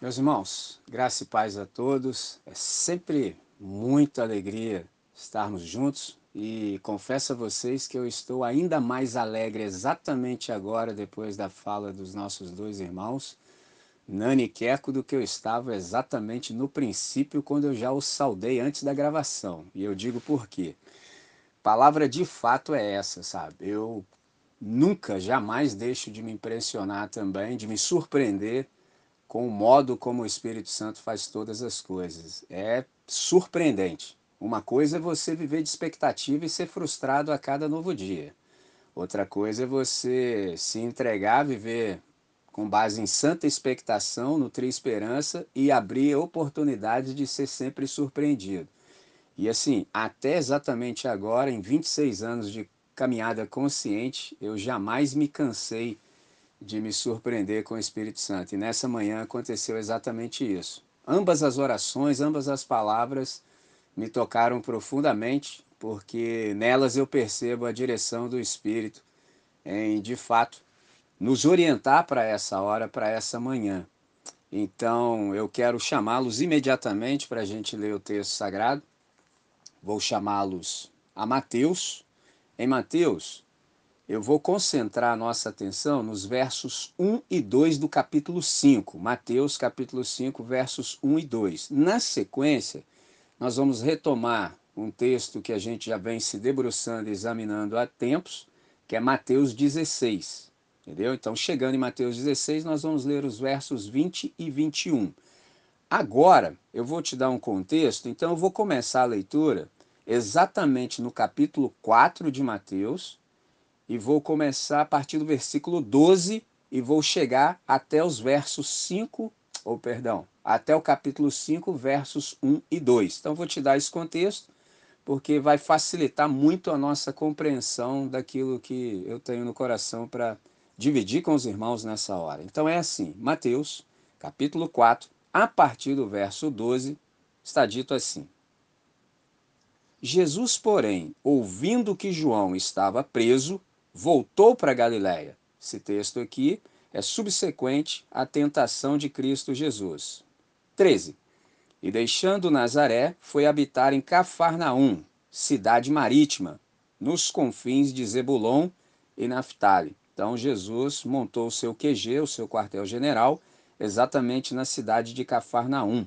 Meus irmãos, graça e paz a todos. É sempre muita alegria estarmos juntos e confesso a vocês que eu estou ainda mais alegre exatamente agora, depois da fala dos nossos dois irmãos, Nani e Queco, do que eu estava exatamente no princípio, quando eu já os saudei antes da gravação. E eu digo por quê. Palavra de fato é essa, sabe? Eu nunca, jamais deixo de me impressionar também, de me surpreender com o modo como o Espírito Santo faz todas as coisas. É surpreendente. Uma coisa é você viver de expectativa e ser frustrado a cada novo dia. Outra coisa é você se entregar, viver com base em santa expectação, nutrir esperança e abrir oportunidades de ser sempre surpreendido. E assim, até exatamente agora, em 26 anos de caminhada consciente, eu jamais me cansei de me surpreender com o Espírito Santo. E nessa manhã aconteceu exatamente isso. Ambas as orações, ambas as palavras me tocaram profundamente, porque nelas eu percebo a direção do Espírito em, de fato, nos orientar para essa hora, para essa manhã. Então eu quero chamá-los imediatamente para a gente ler o texto sagrado. Vou chamá-los a Mateus. Em Mateus, eu vou concentrar a nossa atenção nos versos 1 e 2 do capítulo 5, Mateus capítulo 5, versos 1 e 2. Na sequência, nós vamos retomar um texto que a gente já vem se debruçando e examinando há tempos, que é Mateus 16. Entendeu? Então, chegando em Mateus 16, nós vamos ler os versos 20 e 21. Agora, eu vou te dar um contexto, então eu vou começar a leitura exatamente no capítulo 4 de Mateus, e vou começar a partir do versículo 12 e vou chegar até os versos 5, ou perdão, até o capítulo 5, versos 1 e 2. Então vou te dar esse contexto, porque vai facilitar muito a nossa compreensão daquilo que eu tenho no coração para dividir com os irmãos nessa hora. Então é assim, Mateus, capítulo 4, a partir do verso 12, está dito assim: Jesus, porém, ouvindo que João estava preso, voltou para Galiléia. Esse texto aqui é subsequente à tentação de Cristo Jesus. 13. E deixando Nazaré, foi habitar em Cafarnaum, cidade marítima, nos confins de Zebulon e Naphtali. Então Jesus montou o seu QG, o seu quartel-general, exatamente na cidade de Cafarnaum,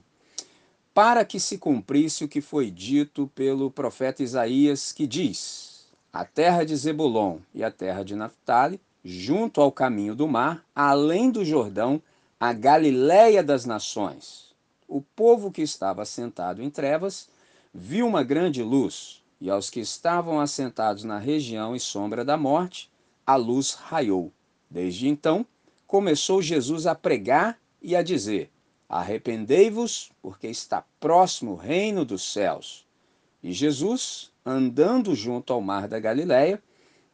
para que se cumprisse o que foi dito pelo profeta Isaías, que diz: a terra de Zebulon e a terra de Naphtali, junto ao caminho do mar, além do Jordão, a Galiléia das nações. O povo que estava assentado em trevas viu uma grande luz, e aos que estavam assentados na região e sombra da morte, a luz raiou. Desde então, começou Jesus a pregar e a dizer: Arrependei-vos, porque está próximo o reino dos céus. E Jesus, andando junto ao mar da Galiléia,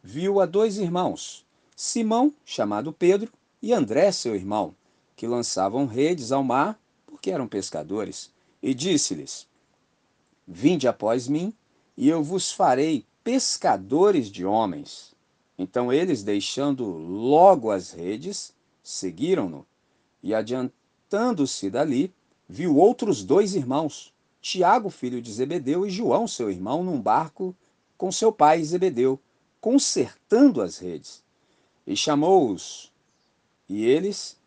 viu a dois irmãos, Simão, chamado Pedro, e André, seu irmão, que lançavam redes ao mar, porque eram pescadores, e disse-lhes: Vinde após mim, e eu vos farei pescadores de homens. Então eles, deixando logo as redes, seguiram-no, e adiantando-se dali, viu outros dois irmãos, Tiago, filho de Zebedeu, e João, seu irmão, num barco com seu pai Zebedeu, consertando as redes. E chamou-os. E eles,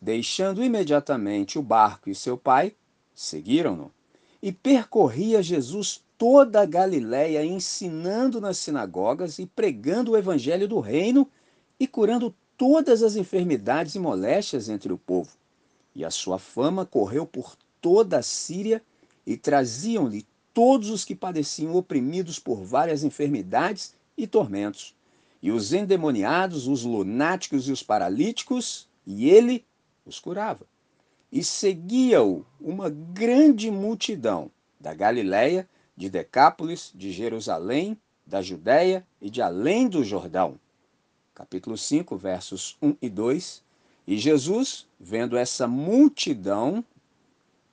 deixando imediatamente o barco e seu pai, seguiram-no. E percorria Jesus toda a Galiléia, ensinando nas sinagogas e pregando o evangelho do reino e curando todas as enfermidades e moléstias entre o povo. E a sua fama correu por toda a Síria e traziam-lhe todos os que padeciam oprimidos por várias enfermidades e tormentos, e os endemoniados, os lunáticos e os paralíticos, e ele os curava. E seguia-o uma grande multidão da Galiléia, de Decápolis, de Jerusalém, da Judéia e de além do Jordão. Capítulo 5, versos 1 e 2. E Jesus, vendo essa multidão,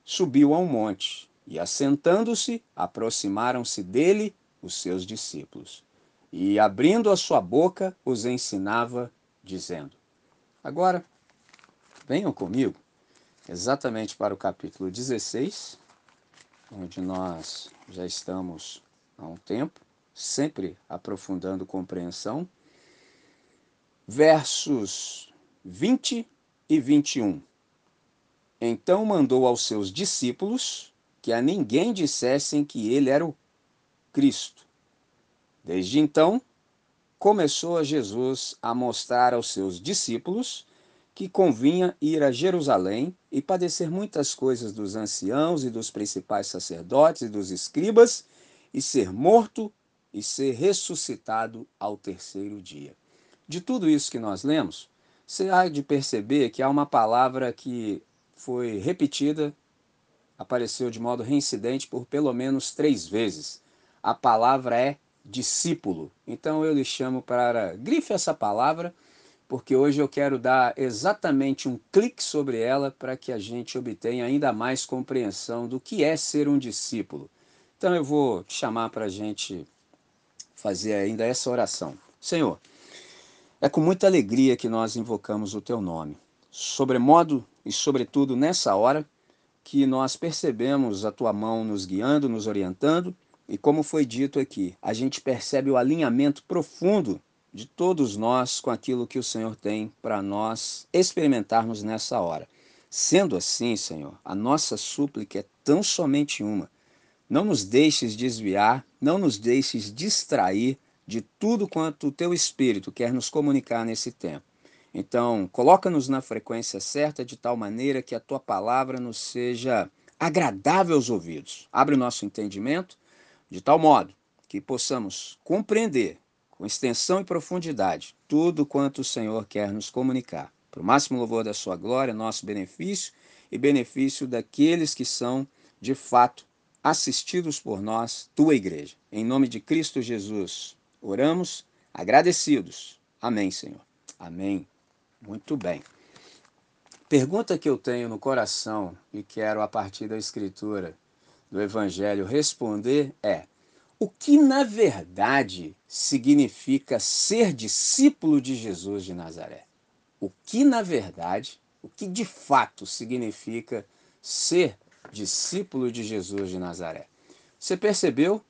subiu a um monte e assentando-se, aproximaram-se dele os seus discípulos. E abrindo a sua boca, os ensinava, dizendo: Agora, venham comigo exatamente para o capítulo 16, onde nós já estamos há um tempo, sempre aprofundando compreensão. Versos 20 e 21. Então mandou aos seus discípulos que a ninguém dissessem que ele era o Cristo. Desde então, começou a Jesus a mostrar aos seus discípulos que convinha ir a Jerusalém e padecer muitas coisas dos anciãos e dos principais sacerdotes e dos escribas, e ser morto e ser ressuscitado ao terceiro dia. De tudo isso que nós lemos, você há de perceber que há uma palavra que foi repetida, apareceu de modo reincidente por pelo menos três vezes. A palavra é discípulo. Então eu lhe chamo para grife essa palavra, porque hoje eu quero dar exatamente um clique sobre ela para que a gente obtenha ainda mais compreensão do que é ser um discípulo. Então eu vou chamar para a gente fazer ainda essa oração. Senhor, é com muita alegria que nós invocamos o teu nome. Sobremodo e sobretudo nessa hora que nós percebemos a tua mão nos guiando, nos orientando, e como foi dito aqui, a gente percebe o alinhamento profundo de todos nós com aquilo que o Senhor tem para nós experimentarmos nessa hora. Sendo assim, Senhor, a nossa súplica é tão somente uma. Não nos deixes desviar, não nos deixes distrair de tudo quanto o teu Espírito quer nos comunicar nesse tempo. Então, coloca-nos na frequência certa de tal maneira que a tua palavra nos seja agradável aos ouvidos. Abre o nosso entendimento de tal modo que possamos compreender com extensão e profundidade tudo quanto o Senhor quer nos comunicar. Para o máximo louvor da sua glória, nosso benefício e benefício daqueles que são, de fato, assistidos por nós, tua igreja. Em nome de Cristo Jesus, oramos agradecidos. Amém, Senhor. Amém. Muito bem. Pergunta que eu tenho no coração e quero, a partir da Escritura do Evangelho, responder é: o que na verdade significa ser discípulo de Jesus de Nazaré? O que na verdade, o que de fato significa ser discípulo de Jesus de Nazaré? Você percebeu,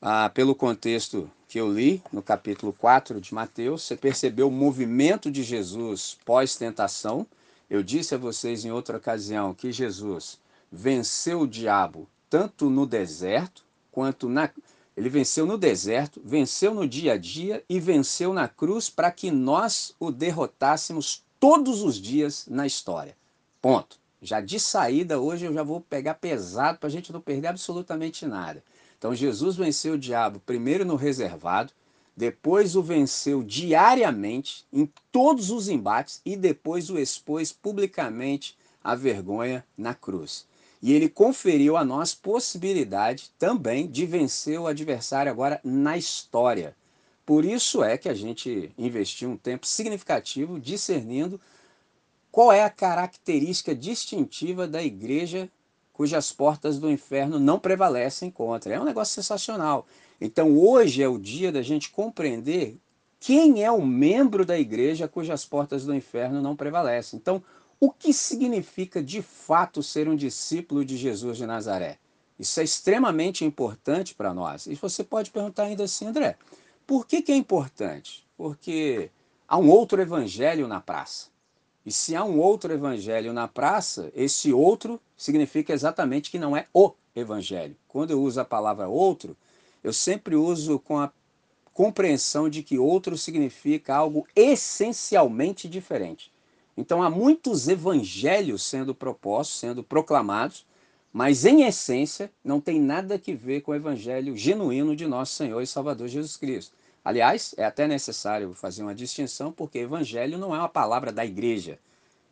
ah, pelo contexto que eu li no capítulo 4 de Mateus, você percebeu o movimento de Jesus pós-tentação. Eu disse a vocês em outra ocasião que Jesus venceu o diabo tanto no deserto quanto na. Ele venceu no deserto, venceu no dia a dia e venceu na cruz para que nós o derrotássemos todos os dias na história. Ponto. Já de saída, hoje eu já vou pegar pesado para a gente não perder absolutamente nada. Então Jesus venceu o diabo primeiro no reservado, depois o venceu diariamente em todos os embates e depois o expôs publicamente à vergonha na cruz. E ele conferiu a nós possibilidade também de vencer o adversário agora na história. Por isso é que a gente investiu um tempo significativo discernindo qual é a característica distintiva da igreja cujas portas do inferno não prevalecem contra. É um negócio sensacional. Então hoje é o dia da gente compreender quem é o membro da igreja cujas portas do inferno não prevalecem. Então, o que significa de fato ser um discípulo de Jesus de Nazaré? Isso é extremamente importante para nós. E você pode perguntar ainda assim, André, por que, que é importante? Porque há um outro evangelho na praça. E se há um outro evangelho na praça, esse outro significa exatamente que não é o evangelho. Quando eu uso a palavra outro, eu sempre uso com a compreensão de que outro significa algo essencialmente diferente. Então há muitos evangelhos sendo propostos, sendo proclamados, mas em essência não tem nada que ver com o evangelho genuíno de nosso Senhor e Salvador Jesus Cristo. Aliás, é até necessário fazer uma distinção, porque evangelho não é uma palavra da igreja.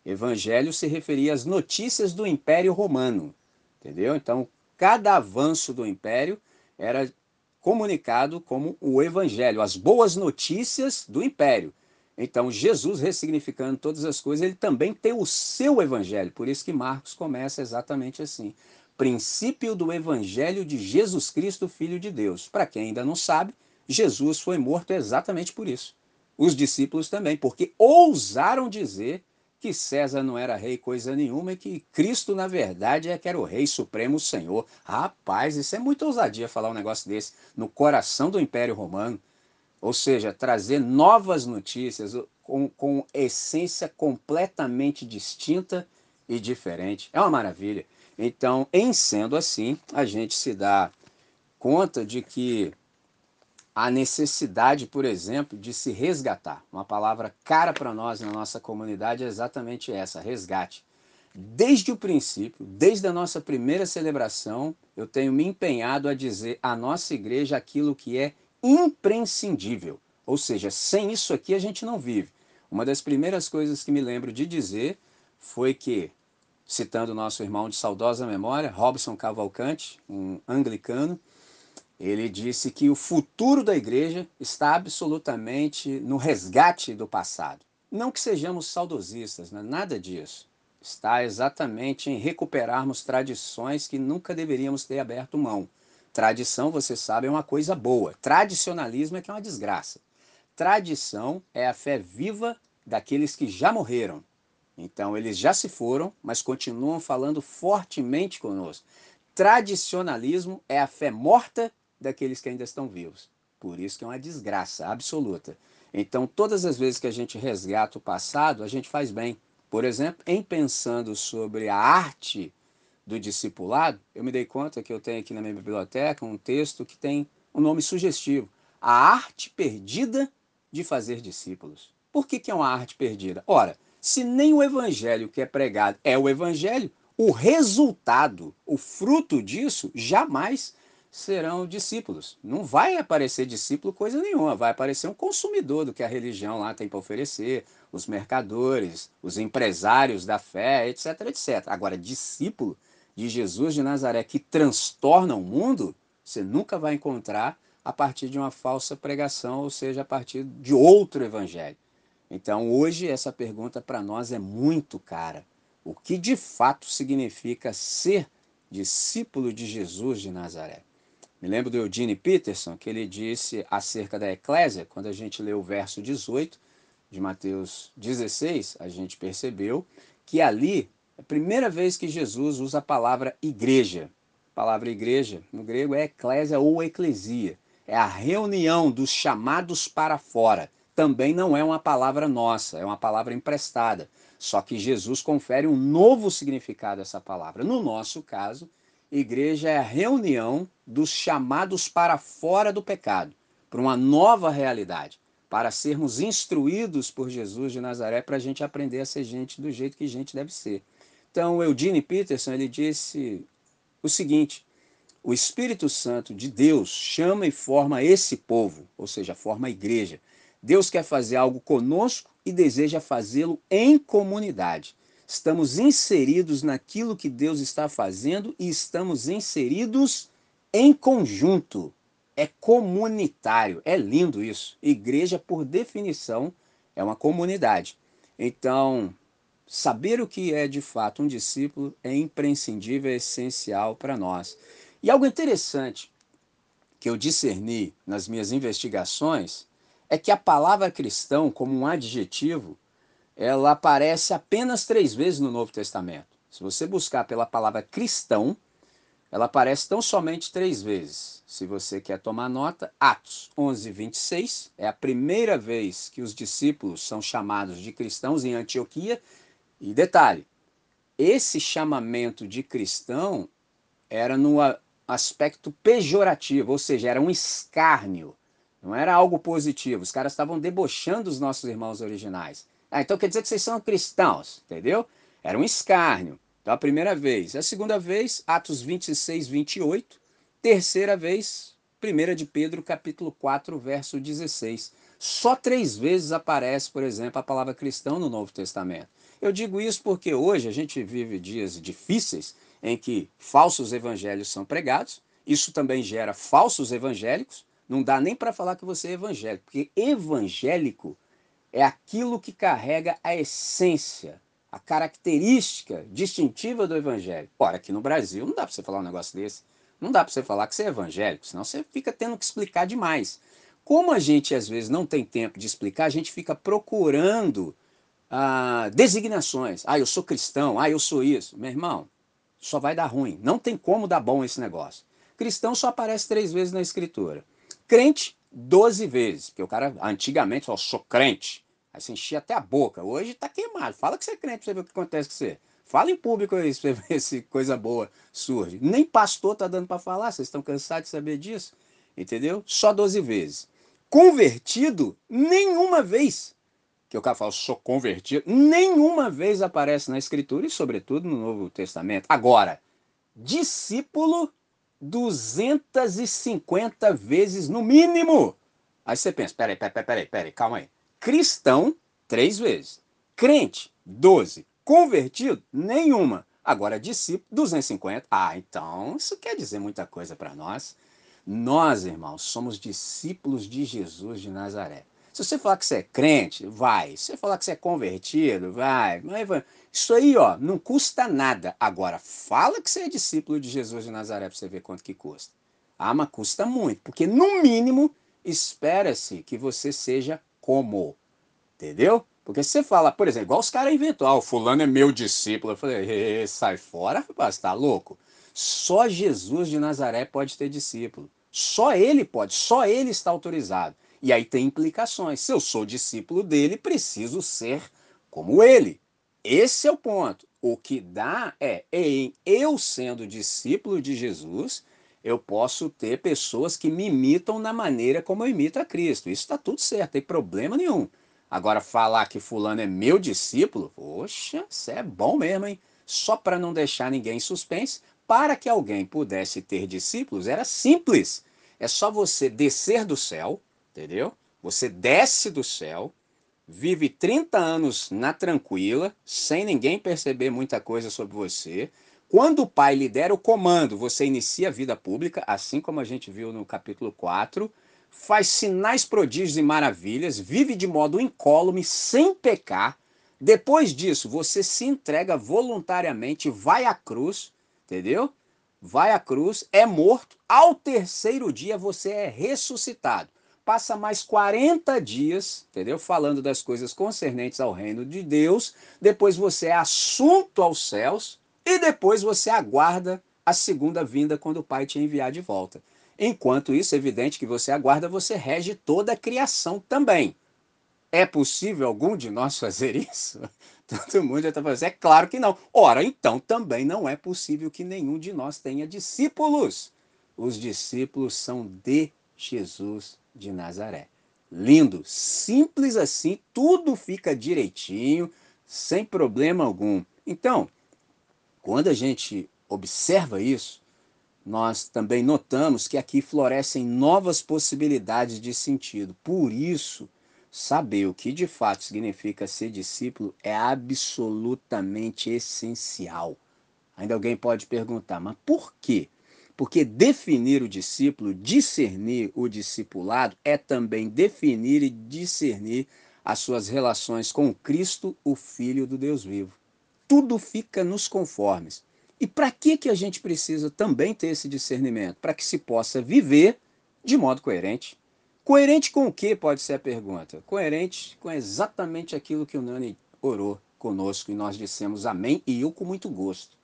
Evangelho se referia às notícias do Império Romano, entendeu? Então, cada avanço do Império era comunicado como o Evangelho, as boas notícias do Império. Então, Jesus, ressignificando todas as coisas, ele também tem o seu Evangelho. Por isso que Marcos começa exatamente assim. Princípio do Evangelho de Jesus Cristo, Filho de Deus. Para quem ainda não sabe, Jesus foi morto exatamente por isso. Os discípulos também, porque ousaram dizer que César não era rei coisa nenhuma e que Cristo, na verdade, é que era o rei supremo, o Senhor. Rapaz, isso é muita ousadia falar um negócio desse no coração do Império Romano. Ou seja, trazer novas notícias com, com essência completamente distinta e diferente. É uma maravilha. Então, em sendo assim, a gente se dá conta de que a necessidade, por exemplo, de se resgatar. Uma palavra cara para nós na nossa comunidade é exatamente essa, resgate. Desde o princípio, desde a nossa primeira celebração, eu tenho me empenhado a dizer à nossa igreja aquilo que é imprescindível. Ou seja, sem isso aqui a gente não vive. Uma das primeiras coisas que me lembro de dizer foi que, citando nosso irmão de saudosa memória, Robson Cavalcante, um anglicano, ele disse que o futuro da igreja está absolutamente no resgate do passado. Não que sejamos saudosistas, né? nada disso. Está exatamente em recuperarmos tradições que nunca deveríamos ter aberto mão. Tradição, você sabe, é uma coisa boa. Tradicionalismo é que é uma desgraça. Tradição é a fé viva daqueles que já morreram. Então, eles já se foram, mas continuam falando fortemente conosco. Tradicionalismo é a fé morta daqueles que ainda estão vivos. Por isso que é uma desgraça absoluta. Então, todas as vezes que a gente resgata o passado, a gente faz bem. Por exemplo, em pensando sobre a arte do discipulado, eu me dei conta que eu tenho aqui na minha biblioteca um texto que tem um nome sugestivo: A Arte Perdida de Fazer Discípulos. Por que, que é uma arte perdida? Ora, se nem o evangelho que é pregado é o evangelho, o resultado, o fruto disso, jamais serão discípulos. Não vai aparecer discípulo coisa nenhuma, vai aparecer um consumidor do que a religião lá tem para oferecer, os mercadores, os empresários da fé, etc, etc. Agora, discípulo de Jesus de Nazaré que transtorna o mundo, você nunca vai encontrar a partir de uma falsa pregação, ou seja, a partir de outro evangelho. Então, hoje, essa pergunta para nós é muito cara. O que de fato significa ser discípulo de Jesus de Nazaré? Me lembro do Eugene Peterson, que ele disse acerca da eclésia, quando a gente leu o verso 18 de Mateus 16, a gente percebeu que ali é a primeira vez que Jesus usa a palavra igreja. A palavra igreja, no grego, é eclésia ou eclesia. É a reunião dos chamados para fora. Também não é uma palavra nossa, é uma palavra emprestada. Só que Jesus confere um novo significado a essa palavra. No nosso caso, igreja é a reunião dos chamados para fora do pecado, para uma nova realidade, para sermos instruídos por Jesus de Nazaré para a gente aprender a ser gente do jeito que gente deve ser. Então, Eugene Peterson ele disse o seguinte: o Espírito Santo de Deus chama e forma esse povo, ou seja, forma a igreja. Deus quer fazer algo conosco e deseja fazê-lo em comunidade. Estamos inseridos naquilo que Deus está fazendo e estamos inseridos em conjunto. É comunitário. É lindo isso. Igreja, por definição, é uma comunidade. Então, saber o que é de fato um discípulo é imprescindível, é essencial para nós. E algo interessante que eu discerni nas minhas investigações é que a palavra cristão, como um adjetivo, ela aparece apenas três vezes no Novo Testamento. Se você buscar pela palavra cristão, ela aparece tão somente três vezes. Se você quer tomar nota, Atos 11, 26 é a primeira vez que os discípulos são chamados de cristãos em Antioquia e detalhe, esse chamamento de cristão era no aspecto pejorativo, ou seja, era um escárnio, não era algo positivo. Os caras estavam debochando os nossos irmãos originais. Ah, então quer dizer que vocês são cristãos, entendeu? Era um escárnio. Então a primeira vez. A segunda vez, Atos 26, 28. Terceira vez, 1 de Pedro, capítulo 4, verso 16. Só três vezes aparece, por exemplo, a palavra cristão no Novo Testamento. Eu digo isso porque hoje a gente vive dias difíceis em que falsos evangelhos são pregados, isso também gera falsos evangélicos. Não dá nem para falar que você é evangélico, porque evangélico é aquilo que carrega a essência, a característica distintiva do evangelho. Ora, aqui no Brasil não dá para você falar um negócio desse. Não dá para você falar que você é evangélico, senão você fica tendo que explicar demais. Como a gente às vezes não tem tempo de explicar, a gente fica procurando ah, designações. Ah, eu sou cristão, ah, eu sou isso. Meu irmão, só vai dar ruim. Não tem como dar bom esse negócio. Cristão só aparece três vezes na escritura. Crente, doze vezes. Porque o cara, antigamente, falou, sou crente. Aí você enchia até a boca. Hoje tá queimado. Fala que você é crente pra você ver o que acontece com você. Fala em público aí, pra ver se coisa boa surge. Nem pastor tá dando para falar, vocês estão cansados de saber disso. Entendeu? Só 12 vezes. Convertido, nenhuma vez. Que o cara fala, sou convertido, nenhuma vez aparece na Escritura e, sobretudo, no Novo Testamento. Agora, discípulo, 250 vezes no mínimo. Aí você pensa, peraí, peraí, peraí, peraí, calma aí. Cristão, três vezes. Crente, 12. Convertido, nenhuma. Agora, discípulo, 250. Ah, então isso quer dizer muita coisa para nós. Nós, irmãos, somos discípulos de Jesus de Nazaré. Se você falar que você é crente, vai. Se você falar que você é convertido, vai. Isso aí, ó, não custa nada. Agora, fala que você é discípulo de Jesus de Nazaré para você ver quanto que custa. Ah, mas custa muito, porque no mínimo espera-se que você seja como. Entendeu? Porque se você fala, por exemplo, igual os caras inventou, ah, o fulano é meu discípulo. Eu falei, sai fora, rapaz, tá louco? Só Jesus de Nazaré pode ter discípulo. Só ele pode, só ele está autorizado. E aí tem implicações. Se eu sou discípulo dele, preciso ser como ele. Esse é o ponto. O que dá é, em eu sendo discípulo de Jesus, eu posso ter pessoas que me imitam na maneira como eu imito a Cristo. Isso está tudo certo, tem problema nenhum. Agora, falar que fulano é meu discípulo, poxa, isso é bom mesmo, hein? Só para não deixar ninguém em suspense, para que alguém pudesse ter discípulos, era simples. É só você descer do céu, entendeu? Você desce do céu, vive 30 anos na tranquila, sem ninguém perceber muita coisa sobre você. Quando o pai lhe der o comando, você inicia a vida pública, assim como a gente viu no capítulo 4, faz sinais, prodígios e maravilhas, vive de modo incólume, sem pecar. Depois disso, você se entrega voluntariamente, vai à cruz, entendeu? Vai à cruz, é morto, ao terceiro dia você é ressuscitado. Passa mais 40 dias, entendeu? Falando das coisas concernentes ao reino de Deus. Depois você é assunto aos céus e depois você aguarda a segunda vinda quando o Pai te enviar de volta. Enquanto isso, é evidente que você aguarda, você rege toda a criação também. É possível algum de nós fazer isso? Todo mundo já está falando, é claro que não. Ora, então também não é possível que nenhum de nós tenha discípulos. Os discípulos são de Jesus de Nazaré. Lindo, simples assim, tudo fica direitinho, sem problema algum. Então, quando a gente observa isso, nós também notamos que aqui florescem novas possibilidades de sentido. Por isso, saber o que de fato significa ser discípulo é absolutamente essencial. Ainda alguém pode perguntar, mas por quê? Porque definir o discípulo, discernir o discipulado, é também definir e discernir as suas relações com Cristo, o Filho do Deus vivo. Tudo fica nos conformes. E para que, que a gente precisa também ter esse discernimento? Para que se possa viver de modo coerente. Coerente com o que, pode ser a pergunta? Coerente com exatamente aquilo que o Nani orou conosco e nós dissemos amém e eu com muito gosto.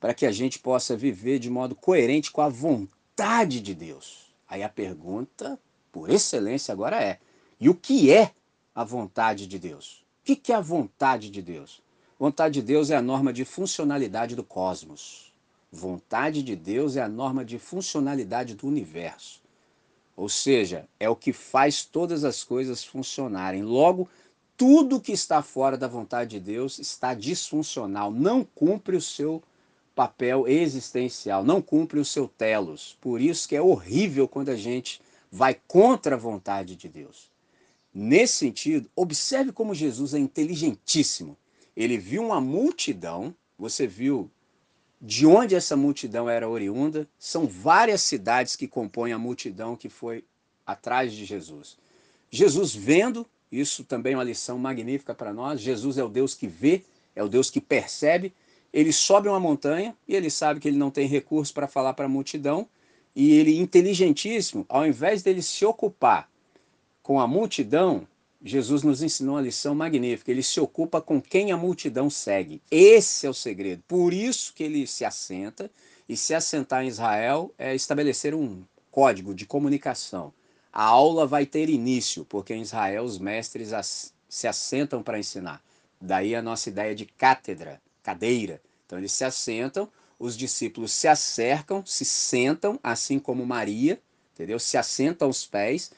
Para que a gente possa viver de modo coerente com a vontade de Deus. Aí a pergunta, por excelência, agora é: e o que é a vontade de Deus? O que é a vontade de Deus? Vontade de Deus é a norma de funcionalidade do cosmos. Vontade de Deus é a norma de funcionalidade do universo. Ou seja, é o que faz todas as coisas funcionarem. Logo, tudo que está fora da vontade de Deus está disfuncional, não cumpre o seu papel existencial, não cumpre o seu telos. Por isso que é horrível quando a gente vai contra a vontade de Deus. Nesse sentido, observe como Jesus é inteligentíssimo ele viu uma multidão, você viu de onde essa multidão era oriunda, são várias cidades que compõem a multidão que foi atrás de Jesus. Jesus vendo, isso também é uma lição magnífica para nós, Jesus é o Deus que vê, é o Deus que percebe, ele sobe uma montanha e ele sabe que ele não tem recurso para falar para a multidão, e ele, inteligentíssimo, ao invés dele se ocupar com a multidão, Jesus nos ensinou uma lição magnífica. Ele se ocupa com quem a multidão segue. Esse é o segredo. Por isso que ele se assenta, e se assentar em Israel é estabelecer um código de comunicação. A aula vai ter início, porque em Israel os mestres se assentam para ensinar. Daí a nossa ideia de cátedra, cadeira. Então eles se assentam, os discípulos se acercam, se sentam, assim como Maria, entendeu? Se assentam aos pés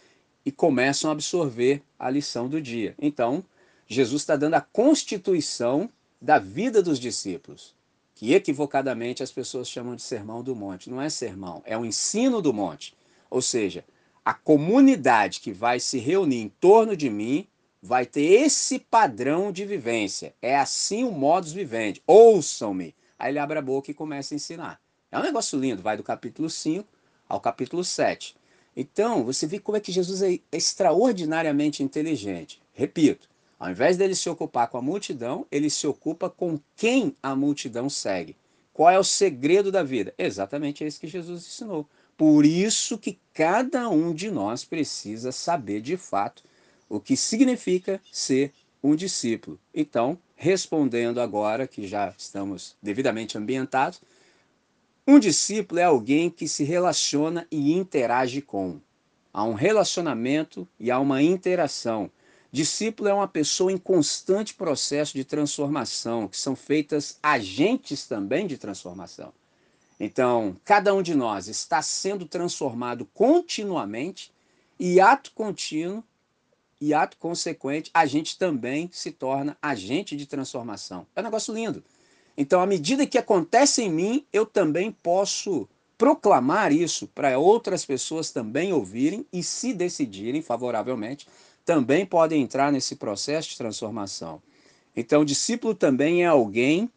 e começam a absorver a lição do dia. Então, Jesus está dando a constituição da vida dos discípulos, que equivocadamente as pessoas chamam de sermão do monte. Não é sermão, é o ensino do monte. Ou seja, a comunidade que vai se reunir em torno de mim vai ter esse padrão de vivência. É assim o modus vivendi. Ouçam-me. Aí ele abre a boca e começa a ensinar. É um negócio lindo, vai do capítulo 5 ao capítulo 7. Então, você vê como é que Jesus é extraordinariamente inteligente. Repito, ao invés dele se ocupar com a multidão, ele se ocupa com quem a multidão segue. Qual é o segredo da vida? Exatamente esse que Jesus ensinou. Por isso que cada um de nós precisa saber de fato o que significa ser um discípulo. Então, respondendo agora que já estamos devidamente ambientados, um discípulo é alguém que se relaciona e interage com. Há um relacionamento e há uma interação. Discípulo é uma pessoa em constante processo de transformação, que são feitas agentes também de transformação. Então, cada um de nós está sendo transformado continuamente e ato contínuo e ato consequente, a gente também se torna agente de transformação. É um negócio lindo. Então, à medida que acontece em mim, eu também posso proclamar isso para outras pessoas também ouvirem e, se decidirem favoravelmente, também podem entrar nesse processo de transformação. Então, o discípulo também é alguém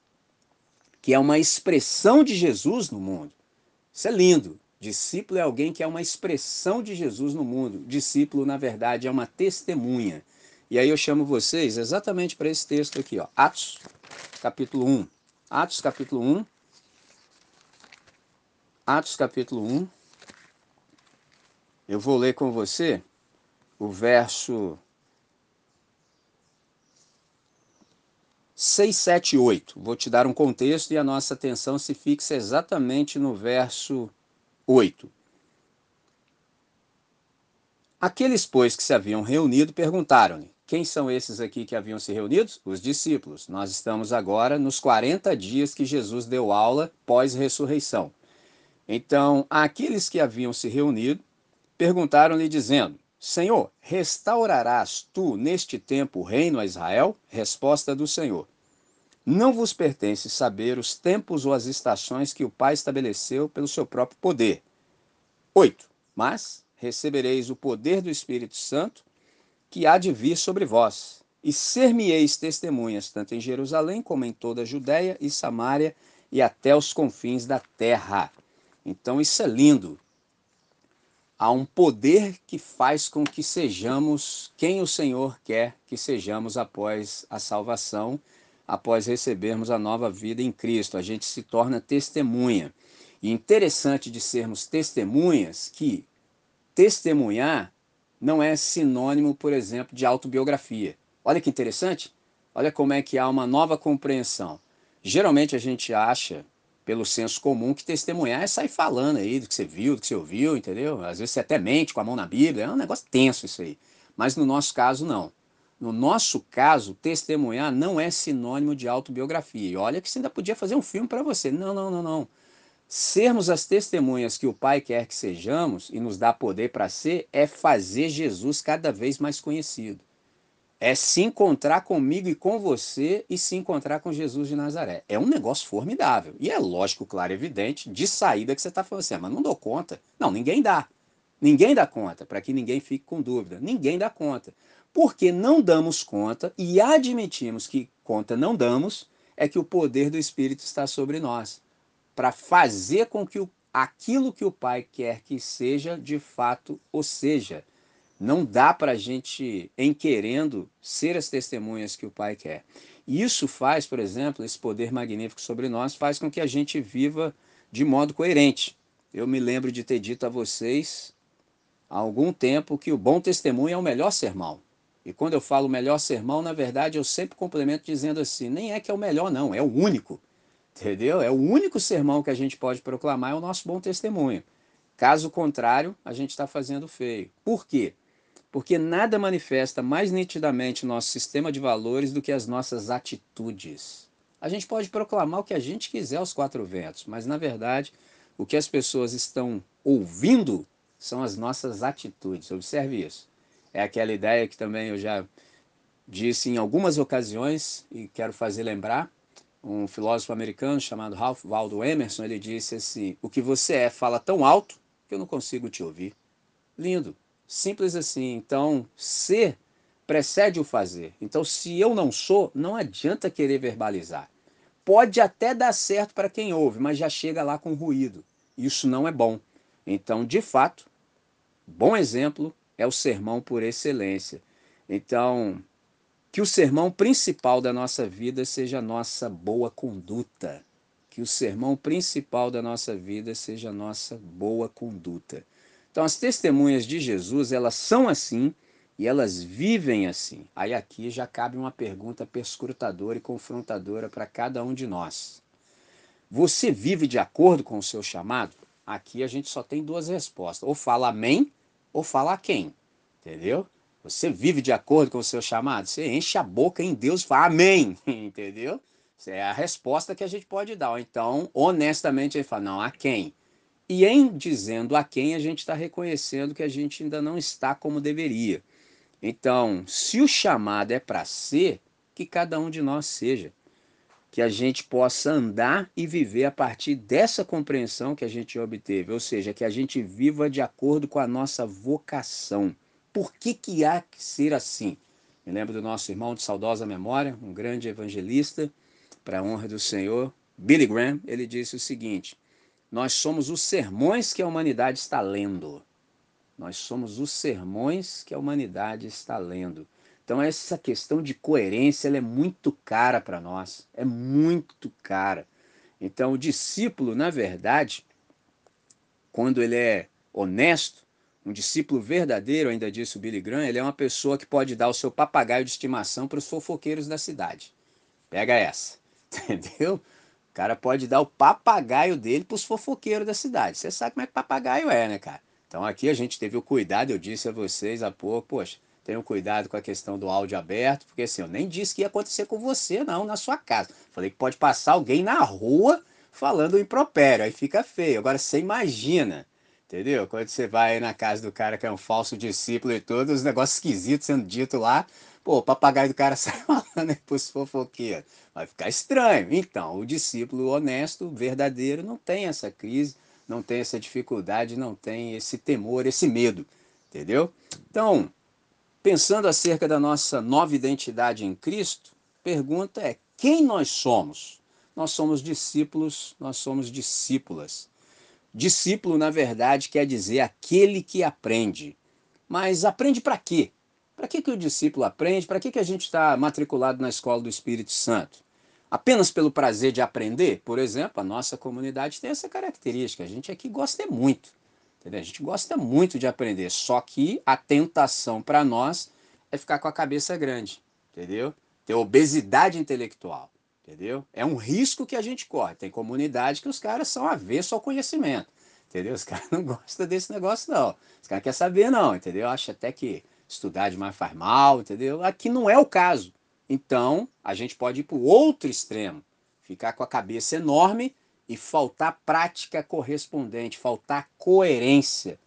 que é uma expressão de Jesus no mundo. Isso é lindo. Discípulo é alguém que é uma expressão de Jesus no mundo. Discípulo, na verdade, é uma testemunha. E aí eu chamo vocês exatamente para esse texto aqui, ó, Atos, capítulo 1. Atos capítulo 1. Atos capítulo 1. Eu vou ler com você o verso 6, 7 e 8. Vou te dar um contexto e a nossa atenção se fixa exatamente no verso 8. Aqueles, pois, que se haviam reunido perguntaram-lhe: quem são esses aqui que haviam se reunido? Os discípulos. Nós estamos agora nos 40 dias que Jesus deu aula pós-ressurreição. Então, aqueles que haviam se reunido perguntaram-lhe, dizendo: Senhor, restaurarás tu neste tempo o reino a Israel? Resposta do Senhor: Não vos pertence saber os tempos ou as estações que o Pai estabeleceu pelo seu próprio poder. 8. Mas recebereis o poder do Espírito Santo que há de vir sobre vós, e ser-me-eis testemunhas, tanto em Jerusalém como em toda a Judéia e Samária e até os confins da terra. Então isso é lindo. Há um poder que faz com que sejamos quem o Senhor quer que sejamos após a salvação, após recebermos a nova vida em Cristo. A gente se torna testemunha. E interessante de sermos testemunhas que testemunhar não é sinônimo, por exemplo, de autobiografia. Olha que interessante. Olha como é que há uma nova compreensão. Geralmente a gente acha, pelo senso comum, que testemunhar é sair falando aí do que você viu, do que você ouviu, entendeu? Às vezes você até mente com a mão na Bíblia, é um negócio tenso isso aí. Mas no nosso caso, não. No nosso caso, testemunhar não é sinônimo de autobiografia. E olha que você ainda podia fazer um filme para você. Não, não, não, não. Sermos as testemunhas que o Pai quer que sejamos e nos dá poder para ser é fazer Jesus cada vez mais conhecido. É se encontrar comigo e com você e se encontrar com Jesus de Nazaré. É um negócio formidável. E é lógico, claro, evidente, de saída que você está falando assim, ah, mas não dou conta. Não, ninguém dá. Ninguém dá conta, para que ninguém fique com dúvida. Ninguém dá conta. Porque não damos conta e admitimos que conta não damos, é que o poder do Espírito está sobre nós para fazer com que o, aquilo que o Pai quer que seja, de fato, o seja. Não dá para a gente, em querendo, ser as testemunhas que o Pai quer. Isso faz, por exemplo, esse poder magnífico sobre nós, faz com que a gente viva de modo coerente. Eu me lembro de ter dito a vocês há algum tempo que o bom testemunho é o melhor sermão. E quando eu falo melhor sermão, na verdade eu sempre complemento dizendo assim: nem é que é o melhor, não, é o único. Entendeu? É o único sermão que a gente pode proclamar, é o nosso bom testemunho. Caso contrário, a gente está fazendo feio. Por quê? Porque nada manifesta mais nitidamente nosso sistema de valores do que as nossas atitudes. A gente pode proclamar o que a gente quiser aos quatro ventos, mas na verdade o que as pessoas estão ouvindo são as nossas atitudes. Observe isso. É aquela ideia que também eu já disse em algumas ocasiões e quero fazer lembrar. Um filósofo americano chamado Ralph Waldo Emerson, ele disse assim: "O que você é fala tão alto que eu não consigo te ouvir". Lindo, simples assim. Então, ser precede o fazer. Então, se eu não sou, não adianta querer verbalizar. Pode até dar certo para quem ouve, mas já chega lá com ruído. Isso não é bom. Então, de fato, bom exemplo é o sermão por excelência. Então, que o sermão principal da nossa vida seja a nossa boa conduta. Que o sermão principal da nossa vida seja a nossa boa conduta. Então, as testemunhas de Jesus, elas são assim e elas vivem assim. Aí aqui já cabe uma pergunta perscrutadora e confrontadora para cada um de nós. Você vive de acordo com o seu chamado? Aqui a gente só tem duas respostas. Ou fala amém, ou fala a quem. Entendeu? Você vive de acordo com o seu chamado? Você enche a boca em Deus e fala amém. Entendeu? Essa é a resposta que a gente pode dar. Ou então, honestamente, ele fala, não, a quem? E em dizendo a quem, a gente está reconhecendo que a gente ainda não está como deveria. Então, se o chamado é para ser, que cada um de nós seja. Que a gente possa andar e viver a partir dessa compreensão que a gente obteve, ou seja, que a gente viva de acordo com a nossa vocação. Por que, que há que ser assim? Me lembro do nosso irmão de saudosa memória, um grande evangelista, para a honra do Senhor, Billy Graham, ele disse o seguinte: Nós somos os sermões que a humanidade está lendo. Nós somos os sermões que a humanidade está lendo. Então essa questão de coerência é muito cara para nós, é muito cara. Então o discípulo, na verdade, quando ele é honesto, um discípulo verdadeiro, ainda disse o Billy Graham, ele é uma pessoa que pode dar o seu papagaio de estimação para os fofoqueiros da cidade. Pega essa, entendeu? O cara pode dar o papagaio dele para os fofoqueiros da cidade. Você sabe como é que papagaio é, né, cara? Então aqui a gente teve o cuidado, eu disse a vocês há pouco, poxa, tenham cuidado com a questão do áudio aberto, porque assim, eu nem disse que ia acontecer com você, não, na sua casa. Falei que pode passar alguém na rua falando impropério, aí fica feio. Agora você imagina, entendeu? Quando você vai na casa do cara que é um falso discípulo e tudo, os negócios esquisitos sendo dito lá, pô, o papagaio do cara sai falando aí pros fofoqueiros. Vai ficar estranho. Então, o discípulo honesto, verdadeiro, não tem essa crise não tem essa dificuldade, não tem esse temor, esse medo, entendeu? Então, pensando acerca da nossa nova identidade em Cristo, pergunta é: quem nós somos? Nós somos discípulos, nós somos discípulas. Discípulo, na verdade, quer dizer aquele que aprende. Mas aprende para quê? Para que, que o discípulo aprende? Para que, que a gente está matriculado na escola do Espírito Santo? apenas pelo prazer de aprender, por exemplo, a nossa comunidade tem essa característica. A gente aqui gosta muito. Entendeu? A gente gosta muito de aprender, só que a tentação para nós é ficar com a cabeça grande, entendeu? Ter obesidade intelectual, entendeu? É um risco que a gente corre. Tem comunidade que os caras são avesso ao conhecimento, entendeu? Os caras não gostam desse negócio, não. Os caras querem saber, não, entendeu? Acha até que estudar demais faz mal, entendeu? Aqui não é o caso. Então, a gente pode ir para o outro extremo, ficar com a cabeça enorme e faltar prática correspondente, faltar coerência,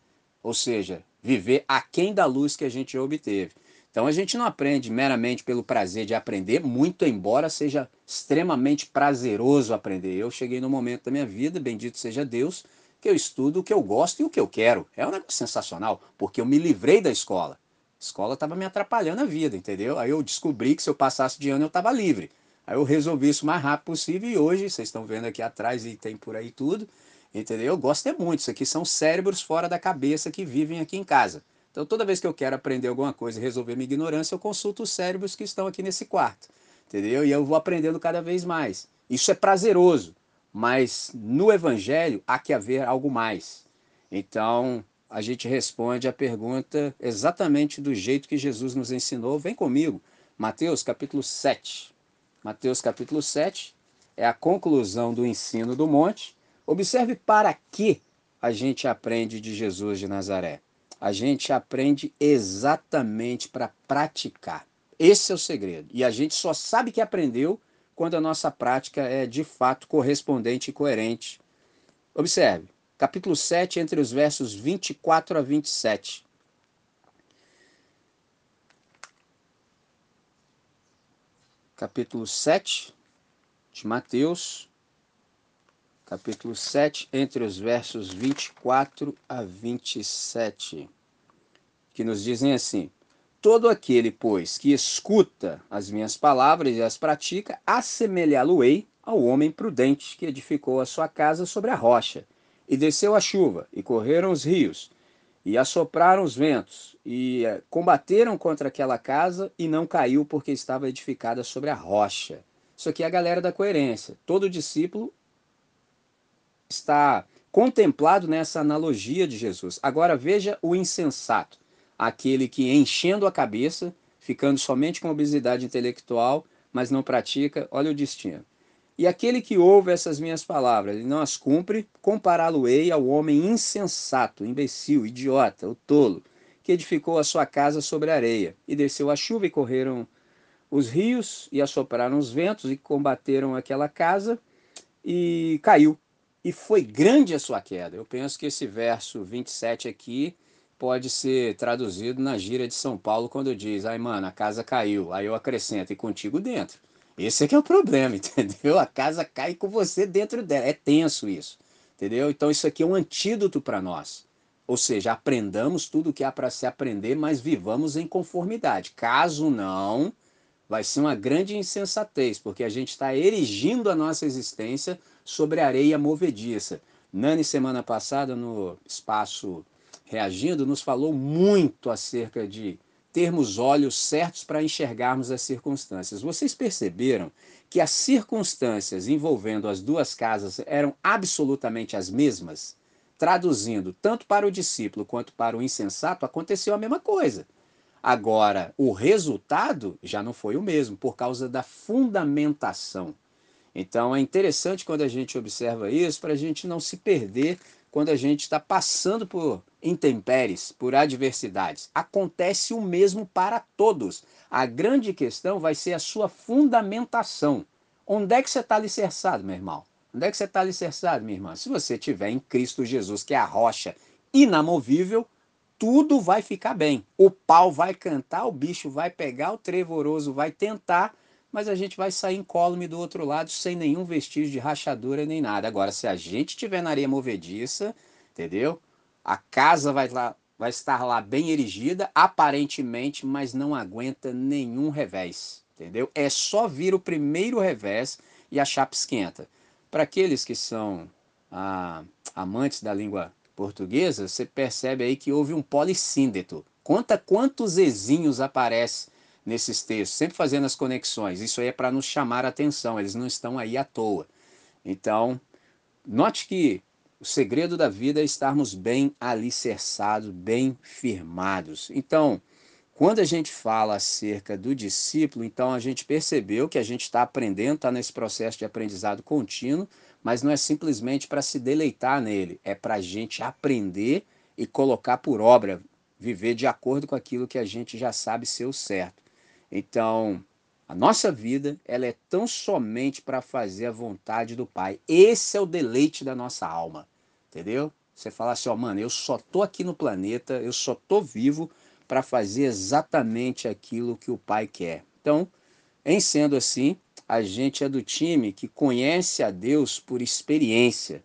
ou seja, viver aquém da luz que a gente obteve. Então a gente não aprende meramente pelo prazer de aprender, muito embora seja extremamente prazeroso aprender. Eu cheguei no momento da minha vida, bendito seja Deus, que eu estudo o que eu gosto e o que eu quero. É um negócio sensacional, porque eu me livrei da escola. A escola estava me atrapalhando a vida, entendeu? Aí eu descobri que se eu passasse de ano eu estava livre. Aí eu resolvi isso o mais rápido possível e hoje, vocês estão vendo aqui atrás e tem por aí tudo, entendeu? Eu gosto é muito. Isso aqui são cérebros fora da cabeça que vivem aqui em casa. Então toda vez que eu quero aprender alguma coisa e resolver minha ignorância, eu consulto os cérebros que estão aqui nesse quarto, entendeu? E eu vou aprendendo cada vez mais. Isso é prazeroso, mas no evangelho há que haver algo mais. Então, a gente responde a pergunta exatamente do jeito que Jesus nos ensinou. Vem comigo. Mateus capítulo 7. Mateus capítulo 7 é a conclusão do ensino do monte. Observe para que a gente aprende de Jesus de Nazaré. A gente aprende exatamente para praticar. Esse é o segredo. E a gente só sabe que aprendeu quando a nossa prática é de fato correspondente e coerente. Observe, capítulo 7, entre os versos 24 a 27. Capítulo 7 de Mateus, capítulo 7, entre os versos 24 a 27, que nos dizem assim: Todo aquele, pois, que escuta as minhas palavras e as pratica, assemelhá-lo-ei ao homem prudente que edificou a sua casa sobre a rocha. E desceu a chuva, e correram os rios, e assopraram os ventos, e eh, combateram contra aquela casa, e não caiu porque estava edificada sobre a rocha. Isso aqui é a galera da coerência. Todo discípulo está contemplado nessa analogia de Jesus. Agora veja o insensato aquele que enchendo a cabeça, ficando somente com obesidade intelectual, mas não pratica, olha o destino. E aquele que ouve essas minhas palavras e não as cumpre, compará-lo-ei ao homem insensato, imbecil, idiota, o tolo, que edificou a sua casa sobre a areia, e desceu a chuva e correram os rios, e assopraram os ventos, e combateram aquela casa, e caiu. E foi grande a sua queda. Eu penso que esse verso 27 aqui pode ser traduzido na gíria de São Paulo quando diz, ai mano, a casa caiu, aí eu acrescento, e contigo dentro. Esse é que é o problema, entendeu? A casa cai com você dentro dela. É tenso isso, entendeu? Então isso aqui é um antídoto para nós. Ou seja, aprendamos tudo o que há para se aprender, mas vivamos em conformidade. Caso não, vai ser uma grande insensatez, porque a gente está erigindo a nossa existência sobre areia movediça. Nani, semana passada, no espaço reagindo, nos falou muito acerca de termos olhos certos para enxergarmos as circunstâncias. Vocês perceberam que as circunstâncias envolvendo as duas casas eram absolutamente as mesmas? Traduzindo, tanto para o discípulo quanto para o insensato, aconteceu a mesma coisa. Agora, o resultado já não foi o mesmo, por causa da fundamentação. Então, é interessante quando a gente observa isso, para a gente não se perder quando a gente está passando por intempéries, por adversidades. Acontece o mesmo para todos. A grande questão vai ser a sua fundamentação. Onde é que você está alicerçado, meu irmão? Onde é que você está alicerçado, minha irmã? Se você estiver em Cristo Jesus, que é a rocha inamovível, tudo vai ficar bem. O pau vai cantar, o bicho vai pegar, o trevoroso vai tentar, mas a gente vai sair incólume do outro lado sem nenhum vestígio de rachadura nem nada. Agora, se a gente estiver na areia movediça, entendeu? A casa vai, lá, vai estar lá bem erigida, aparentemente, mas não aguenta nenhum revés, entendeu? É só vir o primeiro revés e a chapa esquenta. Para aqueles que são ah, amantes da língua portuguesa, você percebe aí que houve um polissíndeto. Conta quantos ezinhos aparece nesses textos, sempre fazendo as conexões. Isso aí é para nos chamar a atenção, eles não estão aí à toa. Então, note que o segredo da vida é estarmos bem alicerçados, bem firmados. Então, quando a gente fala acerca do discípulo, então a gente percebeu que a gente está aprendendo, está nesse processo de aprendizado contínuo, mas não é simplesmente para se deleitar nele, é para a gente aprender e colocar por obra, viver de acordo com aquilo que a gente já sabe ser o certo. Então, a nossa vida, ela é tão somente para fazer a vontade do Pai. Esse é o deleite da nossa alma, entendeu? Você fala assim, ó, mano, eu só tô aqui no planeta, eu só tô vivo para fazer exatamente aquilo que o Pai quer. Então, em sendo assim, a gente é do time que conhece a Deus por experiência.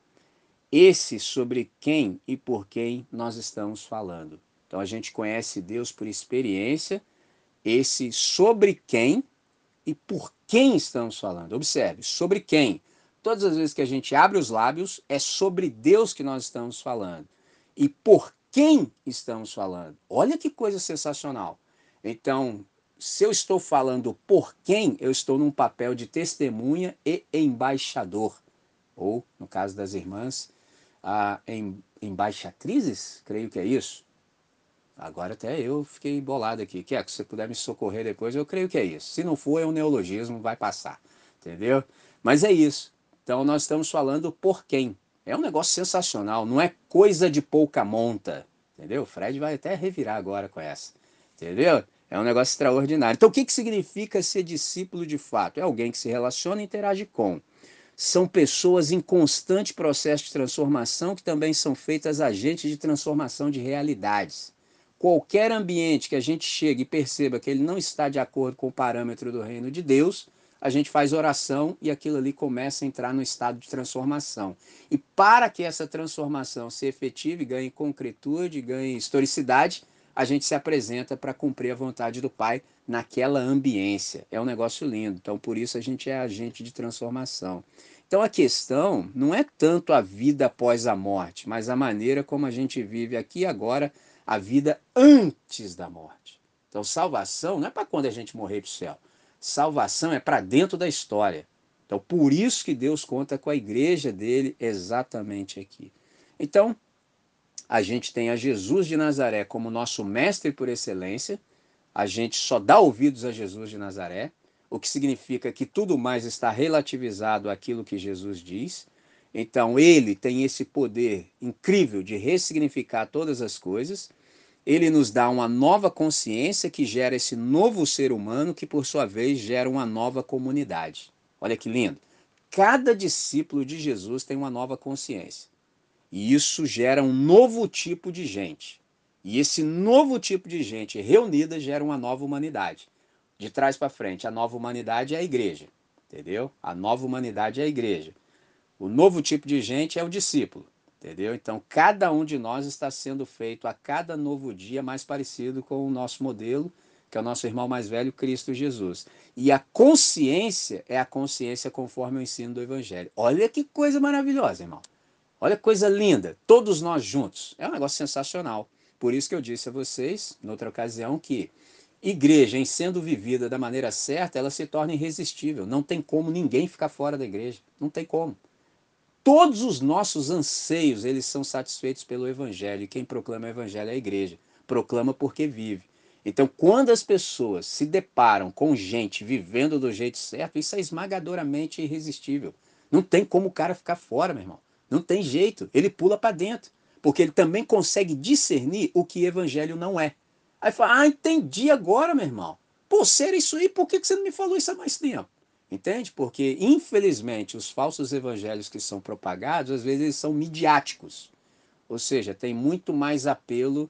Esse sobre quem e por quem nós estamos falando. Então a gente conhece Deus por experiência, esse sobre quem e por quem estamos falando. Observe, sobre quem. Todas as vezes que a gente abre os lábios, é sobre Deus que nós estamos falando. E por quem estamos falando. Olha que coisa sensacional. Então, se eu estou falando por quem, eu estou num papel de testemunha e embaixador. Ou, no caso das irmãs, a em, embaixatrizes, creio que é isso. Agora até eu fiquei bolado aqui. Que é que você puder me socorrer depois, eu creio que é isso. Se não for, é um neologismo, vai passar. Entendeu? Mas é isso. Então nós estamos falando por quem. É um negócio sensacional, não é coisa de pouca monta. Entendeu? O Fred vai até revirar agora com essa. Entendeu? É um negócio extraordinário. Então o que, que significa ser discípulo de fato? É alguém que se relaciona e interage com. São pessoas em constante processo de transformação que também são feitas agentes de transformação de realidades qualquer ambiente que a gente chegue e perceba que ele não está de acordo com o parâmetro do reino de Deus, a gente faz oração e aquilo ali começa a entrar no estado de transformação. E para que essa transformação se efetive, ganhe concretude, ganhe historicidade, a gente se apresenta para cumprir a vontade do Pai naquela ambiência. É um negócio lindo. Então, por isso a gente é agente de transformação. Então, a questão não é tanto a vida após a morte, mas a maneira como a gente vive aqui e agora a vida antes da morte. Então, salvação não é para quando a gente morrer para o céu. Salvação é para dentro da história. Então, por isso que Deus conta com a igreja dele exatamente aqui. Então, a gente tem a Jesus de Nazaré como nosso mestre por excelência. A gente só dá ouvidos a Jesus de Nazaré, o que significa que tudo mais está relativizado àquilo que Jesus diz. Então, ele tem esse poder incrível de ressignificar todas as coisas. Ele nos dá uma nova consciência que gera esse novo ser humano, que por sua vez gera uma nova comunidade. Olha que lindo. Cada discípulo de Jesus tem uma nova consciência. E isso gera um novo tipo de gente. E esse novo tipo de gente reunida gera uma nova humanidade. De trás para frente, a nova humanidade é a igreja. Entendeu? A nova humanidade é a igreja. O novo tipo de gente é o discípulo, entendeu? Então, cada um de nós está sendo feito a cada novo dia mais parecido com o nosso modelo, que é o nosso irmão mais velho, Cristo Jesus. E a consciência é a consciência conforme o ensino do Evangelho. Olha que coisa maravilhosa, irmão. Olha que coisa linda. Todos nós juntos. É um negócio sensacional. Por isso que eu disse a vocês, noutra ocasião, que igreja, em sendo vivida da maneira certa, ela se torna irresistível. Não tem como ninguém ficar fora da igreja. Não tem como. Todos os nossos anseios, eles são satisfeitos pelo Evangelho. E quem proclama o Evangelho é a igreja. Proclama porque vive. Então, quando as pessoas se deparam com gente vivendo do jeito certo, isso é esmagadoramente irresistível. Não tem como o cara ficar fora, meu irmão. Não tem jeito. Ele pula para dentro. Porque ele também consegue discernir o que evangelho não é. Aí fala, ah, entendi agora, meu irmão. Pô, era isso aí, por que você não me falou isso há mais tempo? Entende? Porque, infelizmente, os falsos evangelhos que são propagados, às vezes eles são midiáticos. Ou seja, tem muito mais apelo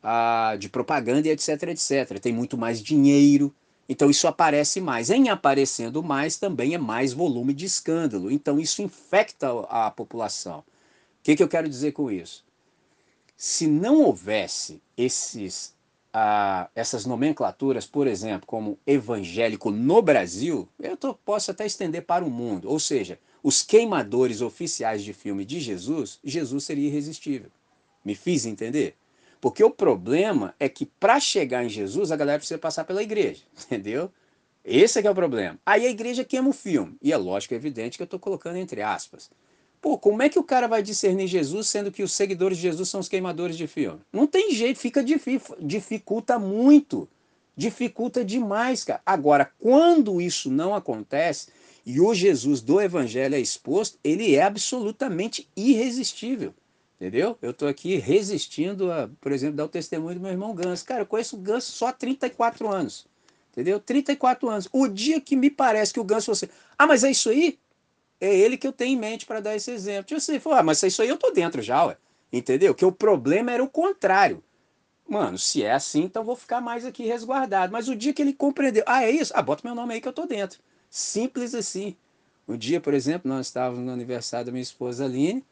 a, de propaganda e etc, etc. Tem muito mais dinheiro. Então isso aparece mais. Em aparecendo mais, também é mais volume de escândalo. Então isso infecta a população. O que, que eu quero dizer com isso? Se não houvesse esses a, essas nomenclaturas, por exemplo, como evangélico no Brasil, eu tô, posso até estender para o mundo. Ou seja, os queimadores oficiais de filme de Jesus, Jesus seria irresistível. Me fiz entender? Porque o problema é que para chegar em Jesus, a galera precisa passar pela igreja, entendeu? Esse é que é o problema. Aí a igreja queima o filme. E é lógico, é evidente que eu estou colocando entre aspas. Pô, como é que o cara vai discernir Jesus sendo que os seguidores de Jesus são os queimadores de filme? Não tem jeito, fica difícil, dificulta muito. Dificulta demais, cara. Agora, quando isso não acontece e o Jesus do evangelho é exposto, ele é absolutamente irresistível. Entendeu? Eu estou aqui resistindo a, por exemplo, dar o testemunho do meu irmão Ganso. Cara, eu conheço o Ganso só há 34 anos. Entendeu? 34 anos. O dia que me parece que o Ganso você, ah, mas é isso aí? É ele que eu tenho em mente para dar esse exemplo. Tipo assim, ah, mas isso aí eu tô dentro já, ué. Entendeu? Que o problema era o contrário. Mano, se é assim, então vou ficar mais aqui resguardado. Mas o dia que ele compreendeu, ah, é isso? Ah, bota meu nome aí que eu tô dentro. Simples assim. Um dia, por exemplo, nós estávamos no aniversário da minha esposa Aline,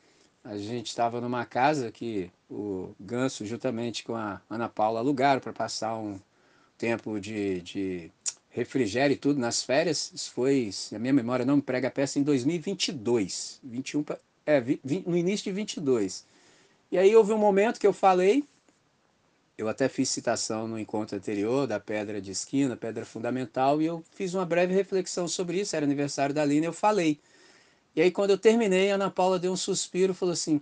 a gente estava numa casa que o Ganso, juntamente com a Ana Paula, alugaram para passar um tempo de, de refrigério e tudo nas férias. Isso foi, se a minha memória não me prega a peça, em 2022. 21, é, 20, no início de 22. E aí houve um momento que eu falei, eu até fiz citação no encontro anterior da pedra de esquina, pedra fundamental, e eu fiz uma breve reflexão sobre isso, era aniversário da Lina, eu falei. E aí quando eu terminei, a Ana Paula deu um suspiro e falou assim,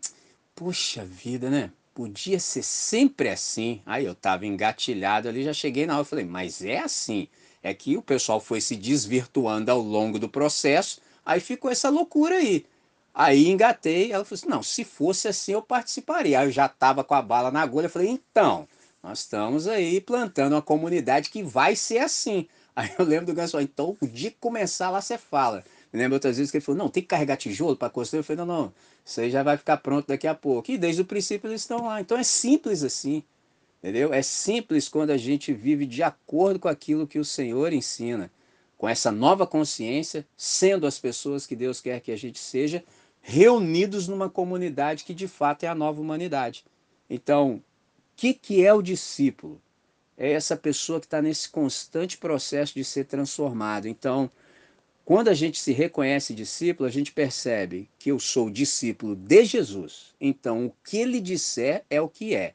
Puxa vida, né? Podia ser sempre assim. Aí eu tava engatilhado ali, já cheguei na hora, falei, mas é assim. É que o pessoal foi se desvirtuando ao longo do processo, aí ficou essa loucura aí. Aí engatei, ela falou assim: não, se fosse assim eu participaria. Aí eu já estava com a bala na agulha, eu falei: então, nós estamos aí plantando uma comunidade que vai ser assim. Aí eu lembro do Ganso, então o dia que começar lá você fala. Me lembro outras vezes que ele falou: não, tem que carregar tijolo para construir. Eu falei: não, não, isso aí já vai ficar pronto daqui a pouco. E desde o princípio eles estão lá. Então é simples assim. Entendeu? É simples quando a gente vive de acordo com aquilo que o Senhor ensina, com essa nova consciência, sendo as pessoas que Deus quer que a gente seja, reunidos numa comunidade que de fato é a nova humanidade. Então, o que, que é o discípulo? É essa pessoa que está nesse constante processo de ser transformado. Então, quando a gente se reconhece discípulo, a gente percebe que eu sou discípulo de Jesus. Então, o que ele disser é o que é.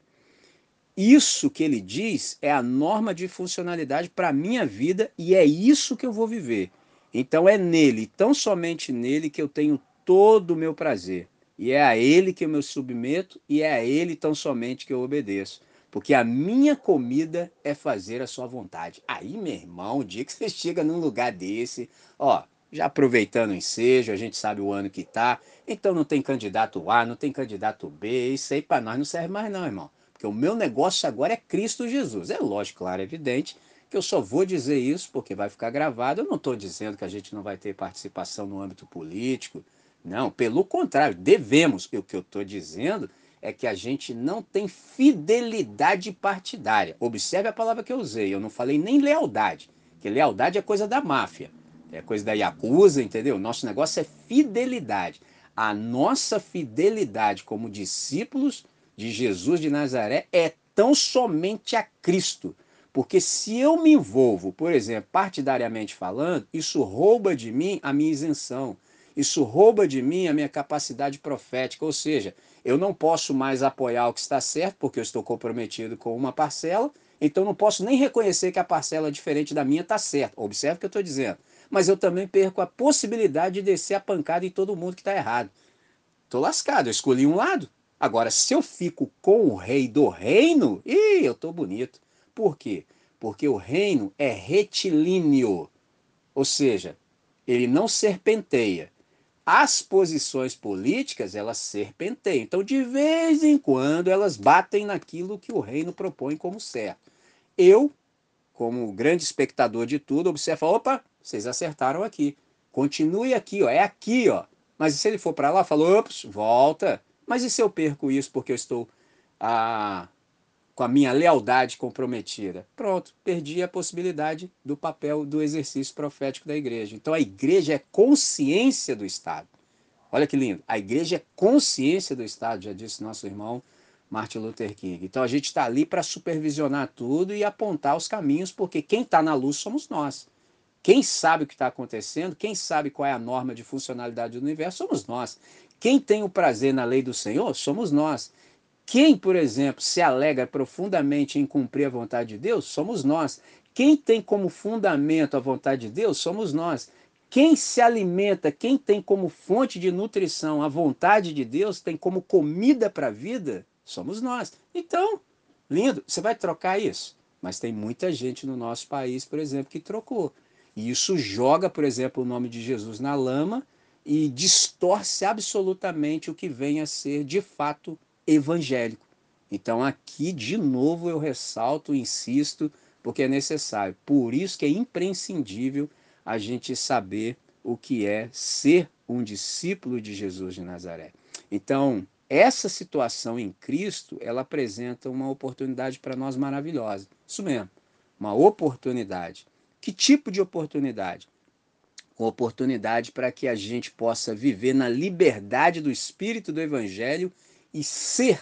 Isso que ele diz é a norma de funcionalidade para a minha vida e é isso que eu vou viver. Então é nele, tão somente nele, que eu tenho todo o meu prazer. E é a ele que eu me submeto e é a ele tão somente que eu obedeço. Porque a minha comida é fazer a sua vontade. Aí, meu irmão, o dia que você chega num lugar desse, ó, já aproveitando o ensejo, a gente sabe o ano que tá, então não tem candidato A, não tem candidato B, isso aí para nós não serve mais não, irmão. Porque o meu negócio agora é Cristo Jesus. É lógico, claro, é evidente que eu só vou dizer isso porque vai ficar gravado. Eu não estou dizendo que a gente não vai ter participação no âmbito político. Não, pelo contrário, devemos. O que eu estou dizendo é que a gente não tem fidelidade partidária. Observe a palavra que eu usei. Eu não falei nem lealdade, que lealdade é coisa da máfia, é coisa da Yakuza, entendeu? Nosso negócio é fidelidade. A nossa fidelidade como discípulos de Jesus de Nazaré é tão somente a Cristo. Porque se eu me envolvo, por exemplo, partidariamente falando, isso rouba de mim a minha isenção. Isso rouba de mim a minha capacidade profética, ou seja, eu não posso mais apoiar o que está certo, porque eu estou comprometido com uma parcela, então não posso nem reconhecer que a parcela diferente da minha está certa. Observe o que eu estou dizendo. Mas eu também perco a possibilidade de descer a pancada em todo mundo que está errado. Estou lascado, eu escolhi um lado. Agora, se eu fico com o rei do reino, ih, eu tô bonito. Por quê? Porque o reino é retilíneo, ou seja, ele não serpenteia. As posições políticas, elas serpenteiam. Então, de vez em quando, elas batem naquilo que o reino propõe como certo. Eu, como grande espectador de tudo, observo, opa, vocês acertaram aqui. Continue aqui, ó, é aqui, ó. Mas se ele for para lá, falou, ops, volta. Mas e se eu perco isso porque eu estou ah, com a minha lealdade comprometida? Pronto, perdi a possibilidade do papel do exercício profético da igreja. Então a igreja é consciência do Estado. Olha que lindo. A igreja é consciência do Estado, já disse nosso irmão Martin Luther King. Então a gente está ali para supervisionar tudo e apontar os caminhos, porque quem está na luz somos nós. Quem sabe o que está acontecendo, quem sabe qual é a norma de funcionalidade do universo, somos nós. Quem tem o prazer na lei do Senhor somos nós. Quem, por exemplo, se alegra profundamente em cumprir a vontade de Deus, somos nós. Quem tem como fundamento a vontade de Deus, somos nós. Quem se alimenta, quem tem como fonte de nutrição a vontade de Deus, tem como comida para a vida, somos nós. Então, lindo, você vai trocar isso? Mas tem muita gente no nosso país, por exemplo, que trocou. E isso joga, por exemplo, o nome de Jesus na lama e distorce absolutamente o que vem a ser de fato evangélico. Então aqui de novo eu ressalto, insisto, porque é necessário. Por isso que é imprescindível a gente saber o que é ser um discípulo de Jesus de Nazaré. Então, essa situação em Cristo, ela apresenta uma oportunidade para nós maravilhosa. Isso mesmo, uma oportunidade. Que tipo de oportunidade? Oportunidade para que a gente possa viver na liberdade do espírito do evangelho e ser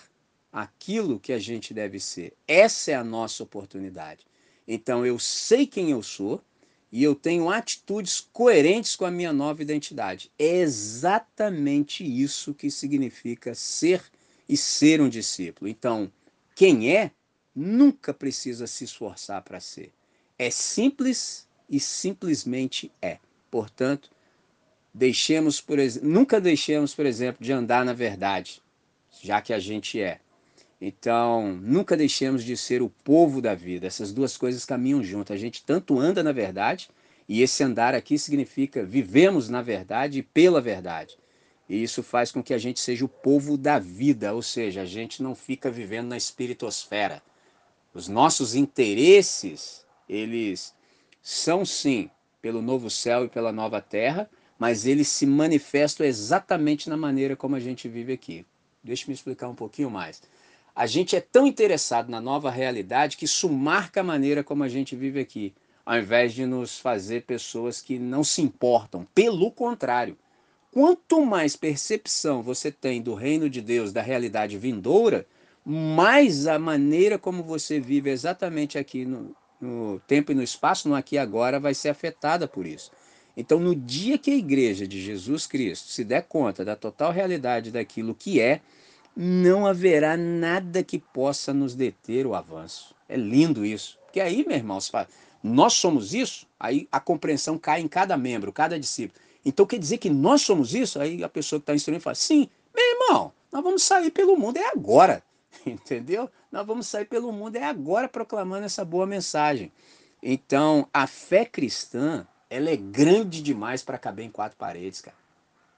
aquilo que a gente deve ser. Essa é a nossa oportunidade. Então eu sei quem eu sou e eu tenho atitudes coerentes com a minha nova identidade. É exatamente isso que significa ser e ser um discípulo. Então, quem é nunca precisa se esforçar para ser. É simples e simplesmente é. Portanto, deixemos por nunca deixemos, por exemplo, de andar na verdade. já que a gente é. Então, nunca deixemos de ser o povo da vida. Essas duas coisas caminham juntas. A gente tanto anda na verdade, e esse andar aqui significa vivemos na verdade e pela verdade. E isso faz com que a gente seja o povo da vida, ou seja, a gente não fica vivendo na espiritosfera. Os nossos interesses, eles são sim pelo novo céu e pela nova terra, mas eles se manifestam exatamente na maneira como a gente vive aqui. Deixa eu me explicar um pouquinho mais. A gente é tão interessado na nova realidade que isso marca a maneira como a gente vive aqui, ao invés de nos fazer pessoas que não se importam. Pelo contrário, quanto mais percepção você tem do reino de Deus, da realidade vindoura, mais a maneira como você vive exatamente aqui no, no tempo e no espaço, no aqui e agora, vai ser afetada por isso. Então, no dia que a igreja de Jesus Cristo se der conta da total realidade daquilo que é, não haverá nada que possa nos deter o avanço. É lindo isso. Porque aí, meu irmão, fala, nós somos isso, aí a compreensão cai em cada membro, cada discípulo. Então quer dizer que nós somos isso? Aí a pessoa que está instruindo fala, sim, meu irmão, nós vamos sair pelo mundo, é agora. Entendeu? Nós vamos sair pelo mundo, é agora proclamando essa boa mensagem. Então, a fé cristã, ela é grande demais para caber em quatro paredes, cara.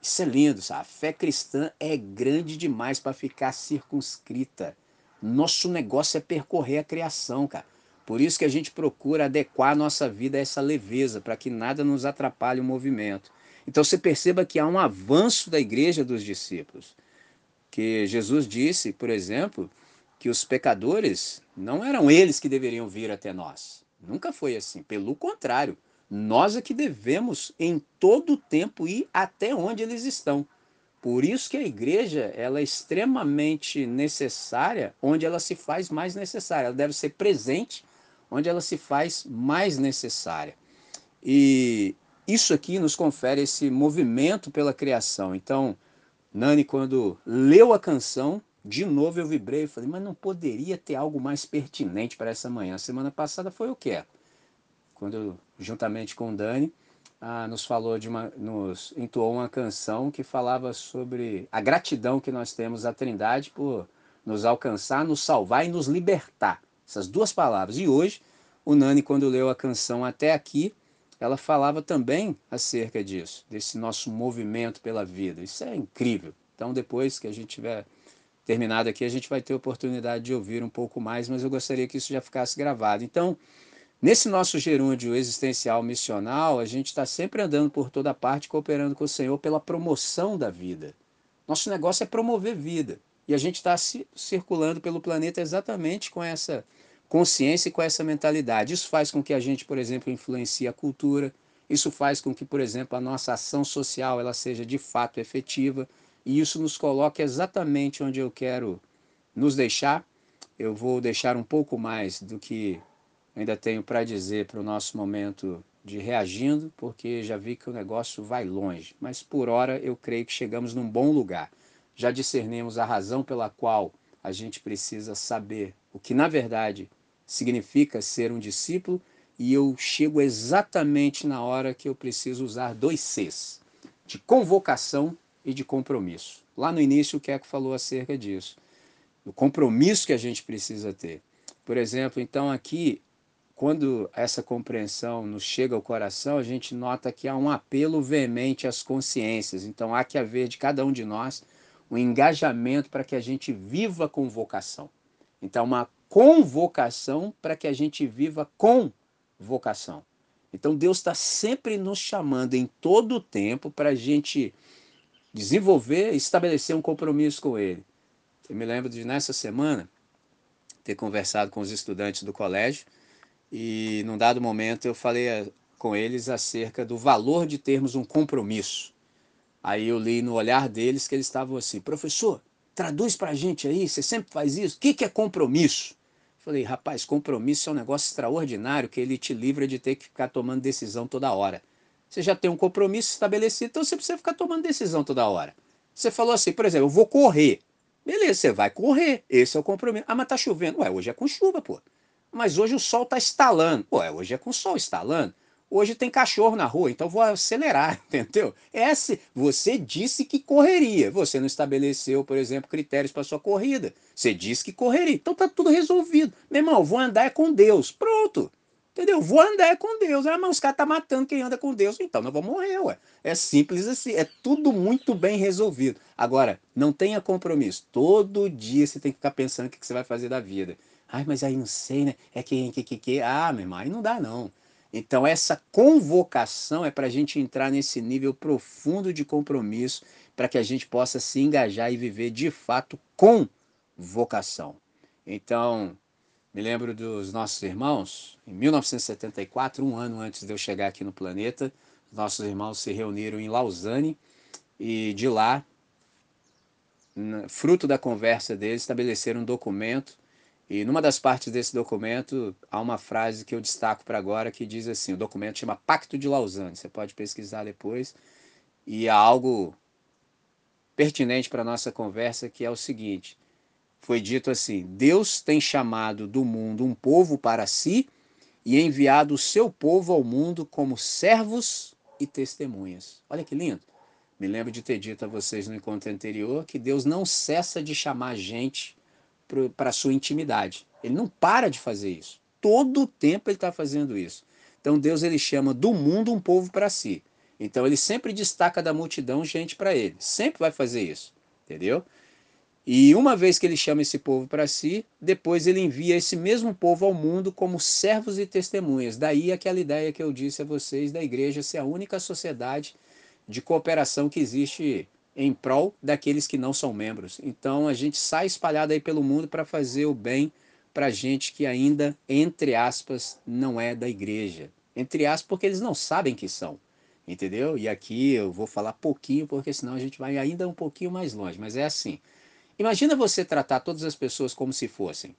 Isso é lindo, sabe? A fé cristã é grande demais para ficar circunscrita. Nosso negócio é percorrer a criação, cara. Por isso que a gente procura adequar a nossa vida a essa leveza, para que nada nos atrapalhe o movimento. Então você perceba que há um avanço da igreja dos discípulos. Que Jesus disse, por exemplo, que os pecadores não eram eles que deveriam vir até nós. Nunca foi assim. Pelo contrário, nós é que devemos em todo o tempo ir até onde eles estão. Por isso que a igreja ela é extremamente necessária onde ela se faz mais necessária. Ela deve ser presente onde ela se faz mais necessária. E isso aqui nos confere esse movimento pela criação. Então, Nani, quando leu a canção, de novo eu vibrei e falei, mas não poderia ter algo mais pertinente para essa manhã. Semana passada foi o quê? quando juntamente com o Dani, ah, nos falou de uma, nos entoou uma canção que falava sobre a gratidão que nós temos à Trindade por nos alcançar, nos salvar e nos libertar. Essas duas palavras. E hoje, o Nani, quando leu a canção até aqui, ela falava também acerca disso, desse nosso movimento pela vida. Isso é incrível. Então, depois que a gente tiver terminado aqui, a gente vai ter oportunidade de ouvir um pouco mais, mas eu gostaria que isso já ficasse gravado. Então, Nesse nosso gerúndio existencial missional, a gente está sempre andando por toda parte, cooperando com o Senhor pela promoção da vida. Nosso negócio é promover vida. E a gente está circulando pelo planeta exatamente com essa consciência e com essa mentalidade. Isso faz com que a gente, por exemplo, influencie a cultura. Isso faz com que, por exemplo, a nossa ação social ela seja de fato efetiva. E isso nos coloca exatamente onde eu quero nos deixar. Eu vou deixar um pouco mais do que ainda tenho para dizer para o nosso momento de reagindo, porque já vi que o negócio vai longe. Mas por hora eu creio que chegamos num bom lugar. Já discernimos a razão pela qual a gente precisa saber o que na verdade significa ser um discípulo e eu chego exatamente na hora que eu preciso usar dois Cs, de convocação e de compromisso. Lá no início o Keco falou acerca disso, o compromisso que a gente precisa ter. Por exemplo, então aqui quando essa compreensão nos chega ao coração, a gente nota que há um apelo veemente às consciências. Então há que haver de cada um de nós um engajamento para que a gente viva com vocação. Então, uma convocação para que a gente viva com vocação. Então, Deus está sempre nos chamando em todo o tempo para a gente desenvolver, estabelecer um compromisso com Ele. Eu me lembro de, nessa semana, ter conversado com os estudantes do colégio e num dado momento eu falei eh, com eles acerca do valor de termos um compromisso. Aí eu li no olhar deles que eles estavam assim, professor, traduz para a gente aí, você sempre faz isso, o que, que é compromisso? Falei, rapaz, compromisso é um negócio extraordinário que ele te livra de ter que ficar tomando decisão toda hora. Você já tem um compromisso estabelecido, então você precisa ficar tomando decisão toda hora. Você falou assim, por exemplo, eu vou correr. Beleza, você vai correr, esse é o compromisso. Ah, mas tá chovendo. Ué, hoje é com chuva, pô. Mas hoje o sol está estalando. Ué, hoje é com o sol estalando. Hoje tem cachorro na rua, então vou acelerar, entendeu? Essa, você disse que correria. Você não estabeleceu, por exemplo, critérios para sua corrida. Você disse que correria. Então tá tudo resolvido. Meu irmão, vou andar com Deus. Pronto. Entendeu? Vou andar com Deus. Ah, mas os caras estão tá matando quem anda com Deus. Então não vou morrer, ué. É simples assim. É tudo muito bem resolvido. Agora, não tenha compromisso. Todo dia você tem que ficar pensando o que você vai fazer da vida. Ai, mas aí não sei, né? É que, que, que, que. Ah, meu irmão, aí não dá, não. Então, essa convocação é para a gente entrar nesse nível profundo de compromisso, para que a gente possa se engajar e viver de fato com vocação. Então, me lembro dos nossos irmãos, em 1974, um ano antes de eu chegar aqui no planeta, nossos irmãos se reuniram em Lausanne e de lá, fruto da conversa deles, estabeleceram um documento. E numa das partes desse documento há uma frase que eu destaco para agora que diz assim: o documento chama Pacto de Lausanne. Você pode pesquisar depois. E há algo pertinente para a nossa conversa que é o seguinte: foi dito assim: Deus tem chamado do mundo um povo para si e enviado o seu povo ao mundo como servos e testemunhas. Olha que lindo. Me lembro de ter dito a vocês no encontro anterior que Deus não cessa de chamar gente para a sua intimidade. Ele não para de fazer isso. Todo o tempo ele está fazendo isso. Então Deus ele chama do mundo um povo para si. Então ele sempre destaca da multidão gente para ele. Sempre vai fazer isso. Entendeu? E uma vez que ele chama esse povo para si, depois ele envia esse mesmo povo ao mundo como servos e testemunhas. Daí aquela ideia que eu disse a vocês da igreja ser a única sociedade de cooperação que existe em prol daqueles que não são membros. Então a gente sai espalhado aí pelo mundo para fazer o bem para gente que ainda, entre aspas, não é da igreja. Entre aspas, porque eles não sabem que são. Entendeu? E aqui eu vou falar pouquinho, porque senão a gente vai ainda um pouquinho mais longe. Mas é assim. Imagina você tratar todas as pessoas como se fossem.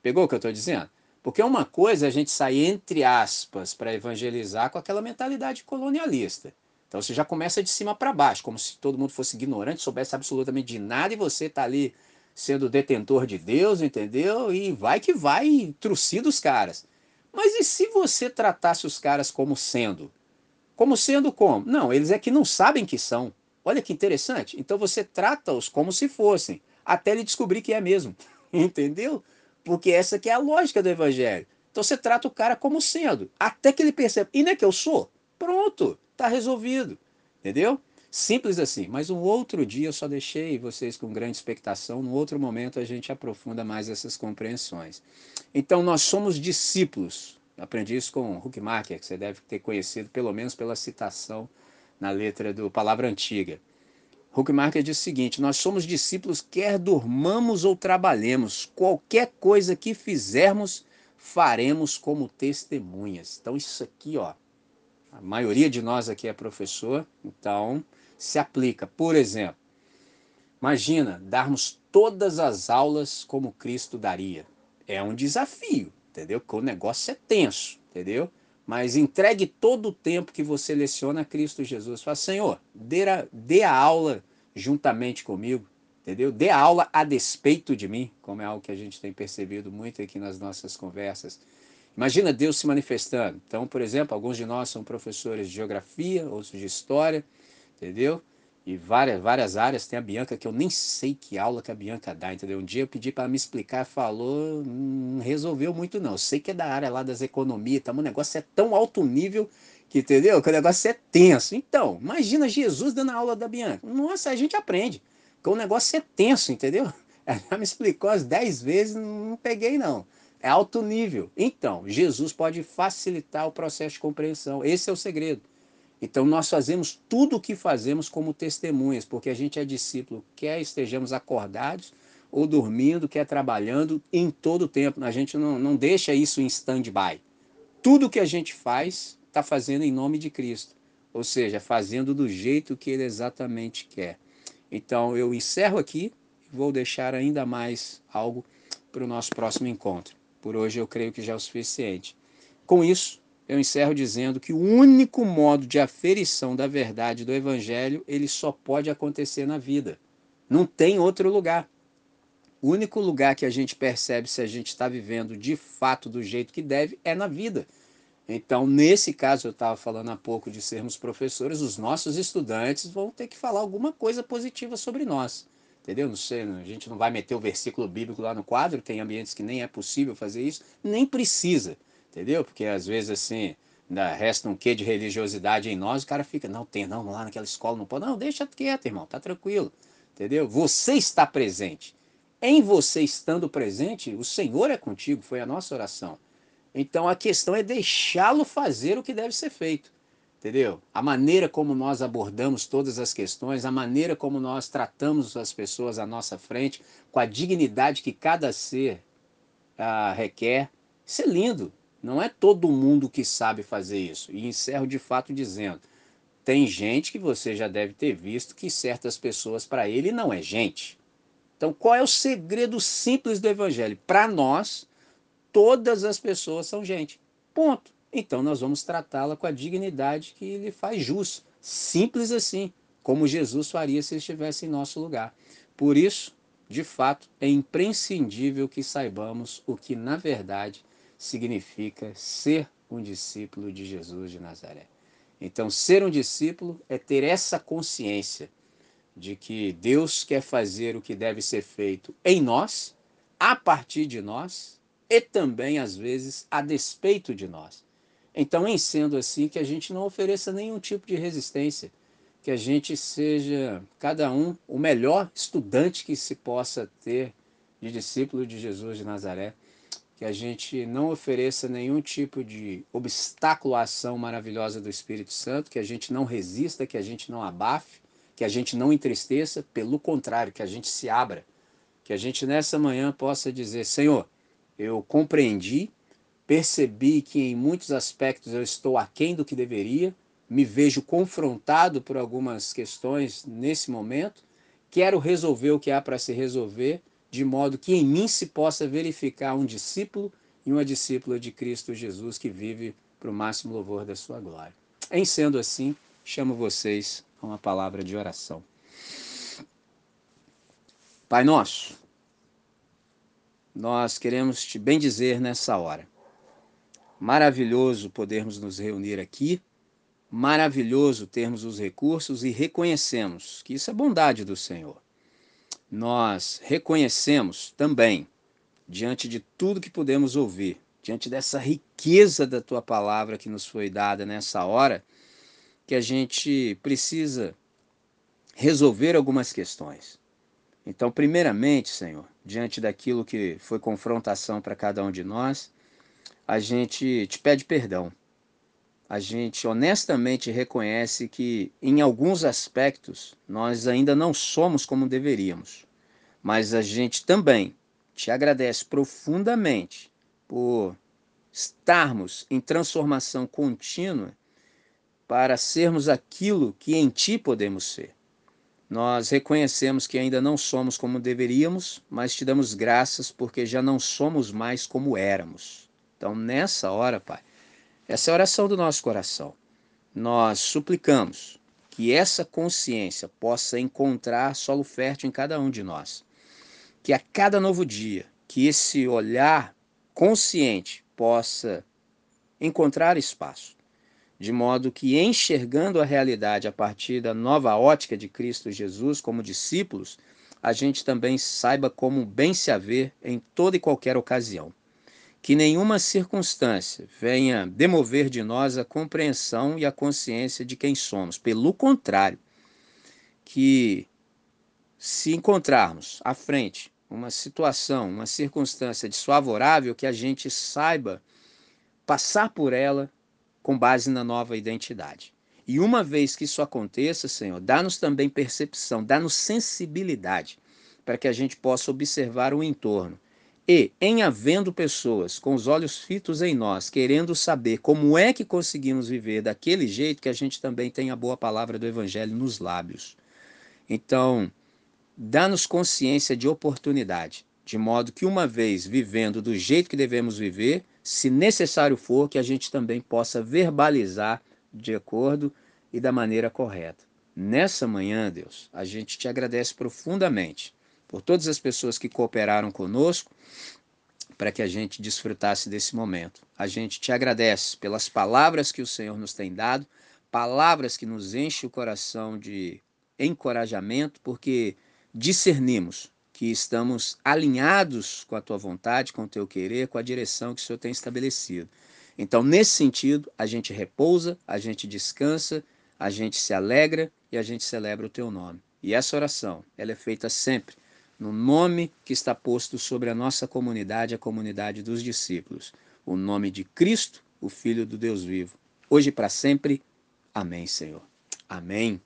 Pegou o que eu estou dizendo? Porque uma coisa é a gente sair entre aspas para evangelizar com aquela mentalidade colonialista. Então você já começa de cima para baixo, como se todo mundo fosse ignorante, soubesse absolutamente de nada e você está ali sendo detentor de Deus, entendeu? E vai que vai, trucida os caras. Mas e se você tratasse os caras como sendo? Como sendo como? Não, eles é que não sabem que são. Olha que interessante. Então você trata-os como se fossem, até ele descobrir que é mesmo. Entendeu? Porque essa que é a lógica do evangelho. Então você trata o cara como sendo, até que ele perceba, e não é que eu sou? Pronto, está resolvido. Entendeu? Simples assim. Mas um outro dia eu só deixei vocês com grande expectação. No outro momento a gente aprofunda mais essas compreensões. Então nós somos discípulos. Aprendi isso com Huckmacher, que você deve ter conhecido pelo menos pela citação na letra do Palavra Antiga. Huckmarker diz o seguinte: Nós somos discípulos, quer dormamos ou trabalhemos, qualquer coisa que fizermos, faremos como testemunhas. Então, isso aqui, ó, a maioria de nós aqui é professor, então se aplica. Por exemplo, imagina darmos todas as aulas como Cristo daria. É um desafio, entendeu? Porque o negócio é tenso, entendeu? mas entregue todo o tempo que você leciona a Cristo Jesus. Fala, Senhor, dê a, dê a aula juntamente comigo, entendeu? Dê a aula a despeito de mim, como é algo que a gente tem percebido muito aqui nas nossas conversas. Imagina Deus se manifestando. Então, por exemplo, alguns de nós são professores de geografia, outros de história, entendeu? e várias, várias áreas. Tem a Bianca, que eu nem sei que aula que a Bianca dá, entendeu? Um dia eu pedi para me explicar, falou, não resolveu muito não. Eu sei que é da área lá das economias, tá? o negócio é tão alto nível que, entendeu? Que o negócio é tenso. Então, imagina Jesus dando a aula da Bianca. Nossa, a gente aprende. Que o negócio é tenso, entendeu? Ela me explicou as 10 vezes, não peguei não. É alto nível. Então, Jesus pode facilitar o processo de compreensão. Esse é o segredo. Então nós fazemos tudo o que fazemos como testemunhas, porque a gente é discípulo, quer estejamos acordados ou dormindo, quer trabalhando, em todo o tempo. A gente não, não deixa isso em stand-by. Tudo que a gente faz, está fazendo em nome de Cristo. Ou seja, fazendo do jeito que Ele exatamente quer. Então eu encerro aqui e vou deixar ainda mais algo para o nosso próximo encontro. Por hoje eu creio que já é o suficiente. Com isso, eu encerro dizendo que o único modo de aferição da verdade do evangelho, ele só pode acontecer na vida. Não tem outro lugar. O único lugar que a gente percebe se a gente está vivendo de fato do jeito que deve é na vida. Então, nesse caso, eu estava falando há pouco de sermos professores, os nossos estudantes vão ter que falar alguma coisa positiva sobre nós. Entendeu? Não sei, a gente não vai meter o versículo bíblico lá no quadro, tem ambientes que nem é possível fazer isso, nem precisa, entendeu? Porque às vezes assim, ainda resta um quê de religiosidade em nós, o cara fica, não, tem, não, lá naquela escola não pode. Não, deixa quieto, irmão, tá tranquilo. Entendeu? Você está presente. Em você estando presente, o Senhor é contigo, foi a nossa oração. Então a questão é deixá-lo fazer o que deve ser feito. Entendeu? A maneira como nós abordamos todas as questões, a maneira como nós tratamos as pessoas à nossa frente, com a dignidade que cada ser ah, requer, isso é lindo. Não é todo mundo que sabe fazer isso. E encerro de fato dizendo: tem gente que você já deve ter visto que certas pessoas para ele não é gente. Então, qual é o segredo simples do evangelho? Para nós, todas as pessoas são gente. Ponto. Então nós vamos tratá-la com a dignidade que lhe faz jus. Simples assim, como Jesus faria se estivesse em nosso lugar. Por isso, de fato, é imprescindível que saibamos o que na verdade significa ser um discípulo de Jesus de Nazaré. Então, ser um discípulo é ter essa consciência de que Deus quer fazer o que deve ser feito em nós, a partir de nós e também, às vezes, a despeito de nós. Então, em sendo assim, que a gente não ofereça nenhum tipo de resistência, que a gente seja, cada um, o melhor estudante que se possa ter de discípulo de Jesus de Nazaré, que a gente não ofereça nenhum tipo de obstáculo à ação maravilhosa do Espírito Santo, que a gente não resista, que a gente não abafe, que a gente não entristeça, pelo contrário, que a gente se abra, que a gente nessa manhã possa dizer: Senhor, eu compreendi, percebi que em muitos aspectos eu estou aquém do que deveria, me vejo confrontado por algumas questões nesse momento, quero resolver o que há para se resolver, de modo que em mim se possa verificar um discípulo e uma discípula de Cristo Jesus que vive para o máximo louvor da sua glória. Em sendo assim, chamo vocês a uma palavra de oração. Pai nosso, nós queremos te bendizer nessa hora. Maravilhoso podermos nos reunir aqui, maravilhoso termos os recursos e reconhecemos que isso é bondade do Senhor. Nós reconhecemos também, diante de tudo que podemos ouvir, diante dessa riqueza da tua palavra que nos foi dada nessa hora, que a gente precisa resolver algumas questões. Então, primeiramente, Senhor, diante daquilo que foi confrontação para cada um de nós, a gente te pede perdão. A gente honestamente reconhece que, em alguns aspectos, nós ainda não somos como deveríamos. Mas a gente também te agradece profundamente por estarmos em transformação contínua para sermos aquilo que em Ti podemos ser. Nós reconhecemos que ainda não somos como deveríamos, mas te damos graças porque já não somos mais como éramos. Então, nessa hora, Pai, essa é a oração do nosso coração. Nós suplicamos que essa consciência possa encontrar solo fértil em cada um de nós. Que a cada novo dia, que esse olhar consciente possa encontrar espaço de modo que, enxergando a realidade a partir da nova ótica de Cristo Jesus como discípulos, a gente também saiba como bem se haver em toda e qualquer ocasião. Que nenhuma circunstância venha demover de nós a compreensão e a consciência de quem somos. Pelo contrário, que se encontrarmos à frente uma situação, uma circunstância desfavorável, que a gente saiba passar por ela com base na nova identidade. E uma vez que isso aconteça, Senhor, dá-nos também percepção, dá-nos sensibilidade para que a gente possa observar o entorno. E, em havendo pessoas com os olhos fitos em nós, querendo saber como é que conseguimos viver daquele jeito, que a gente também tem a boa palavra do Evangelho nos lábios. Então, dá-nos consciência de oportunidade, de modo que, uma vez vivendo do jeito que devemos viver, se necessário for, que a gente também possa verbalizar de acordo e da maneira correta. Nessa manhã, Deus, a gente te agradece profundamente por todas as pessoas que cooperaram conosco, para que a gente desfrutasse desse momento. A gente te agradece pelas palavras que o Senhor nos tem dado, palavras que nos enchem o coração de encorajamento, porque discernimos que estamos alinhados com a tua vontade, com o teu querer, com a direção que o Senhor tem estabelecido. Então, nesse sentido, a gente repousa, a gente descansa, a gente se alegra e a gente celebra o teu nome. E essa oração, ela é feita sempre no nome que está posto sobre a nossa comunidade, a comunidade dos discípulos, o nome de Cristo, o Filho do Deus vivo, hoje e para sempre. Amém, Senhor. Amém.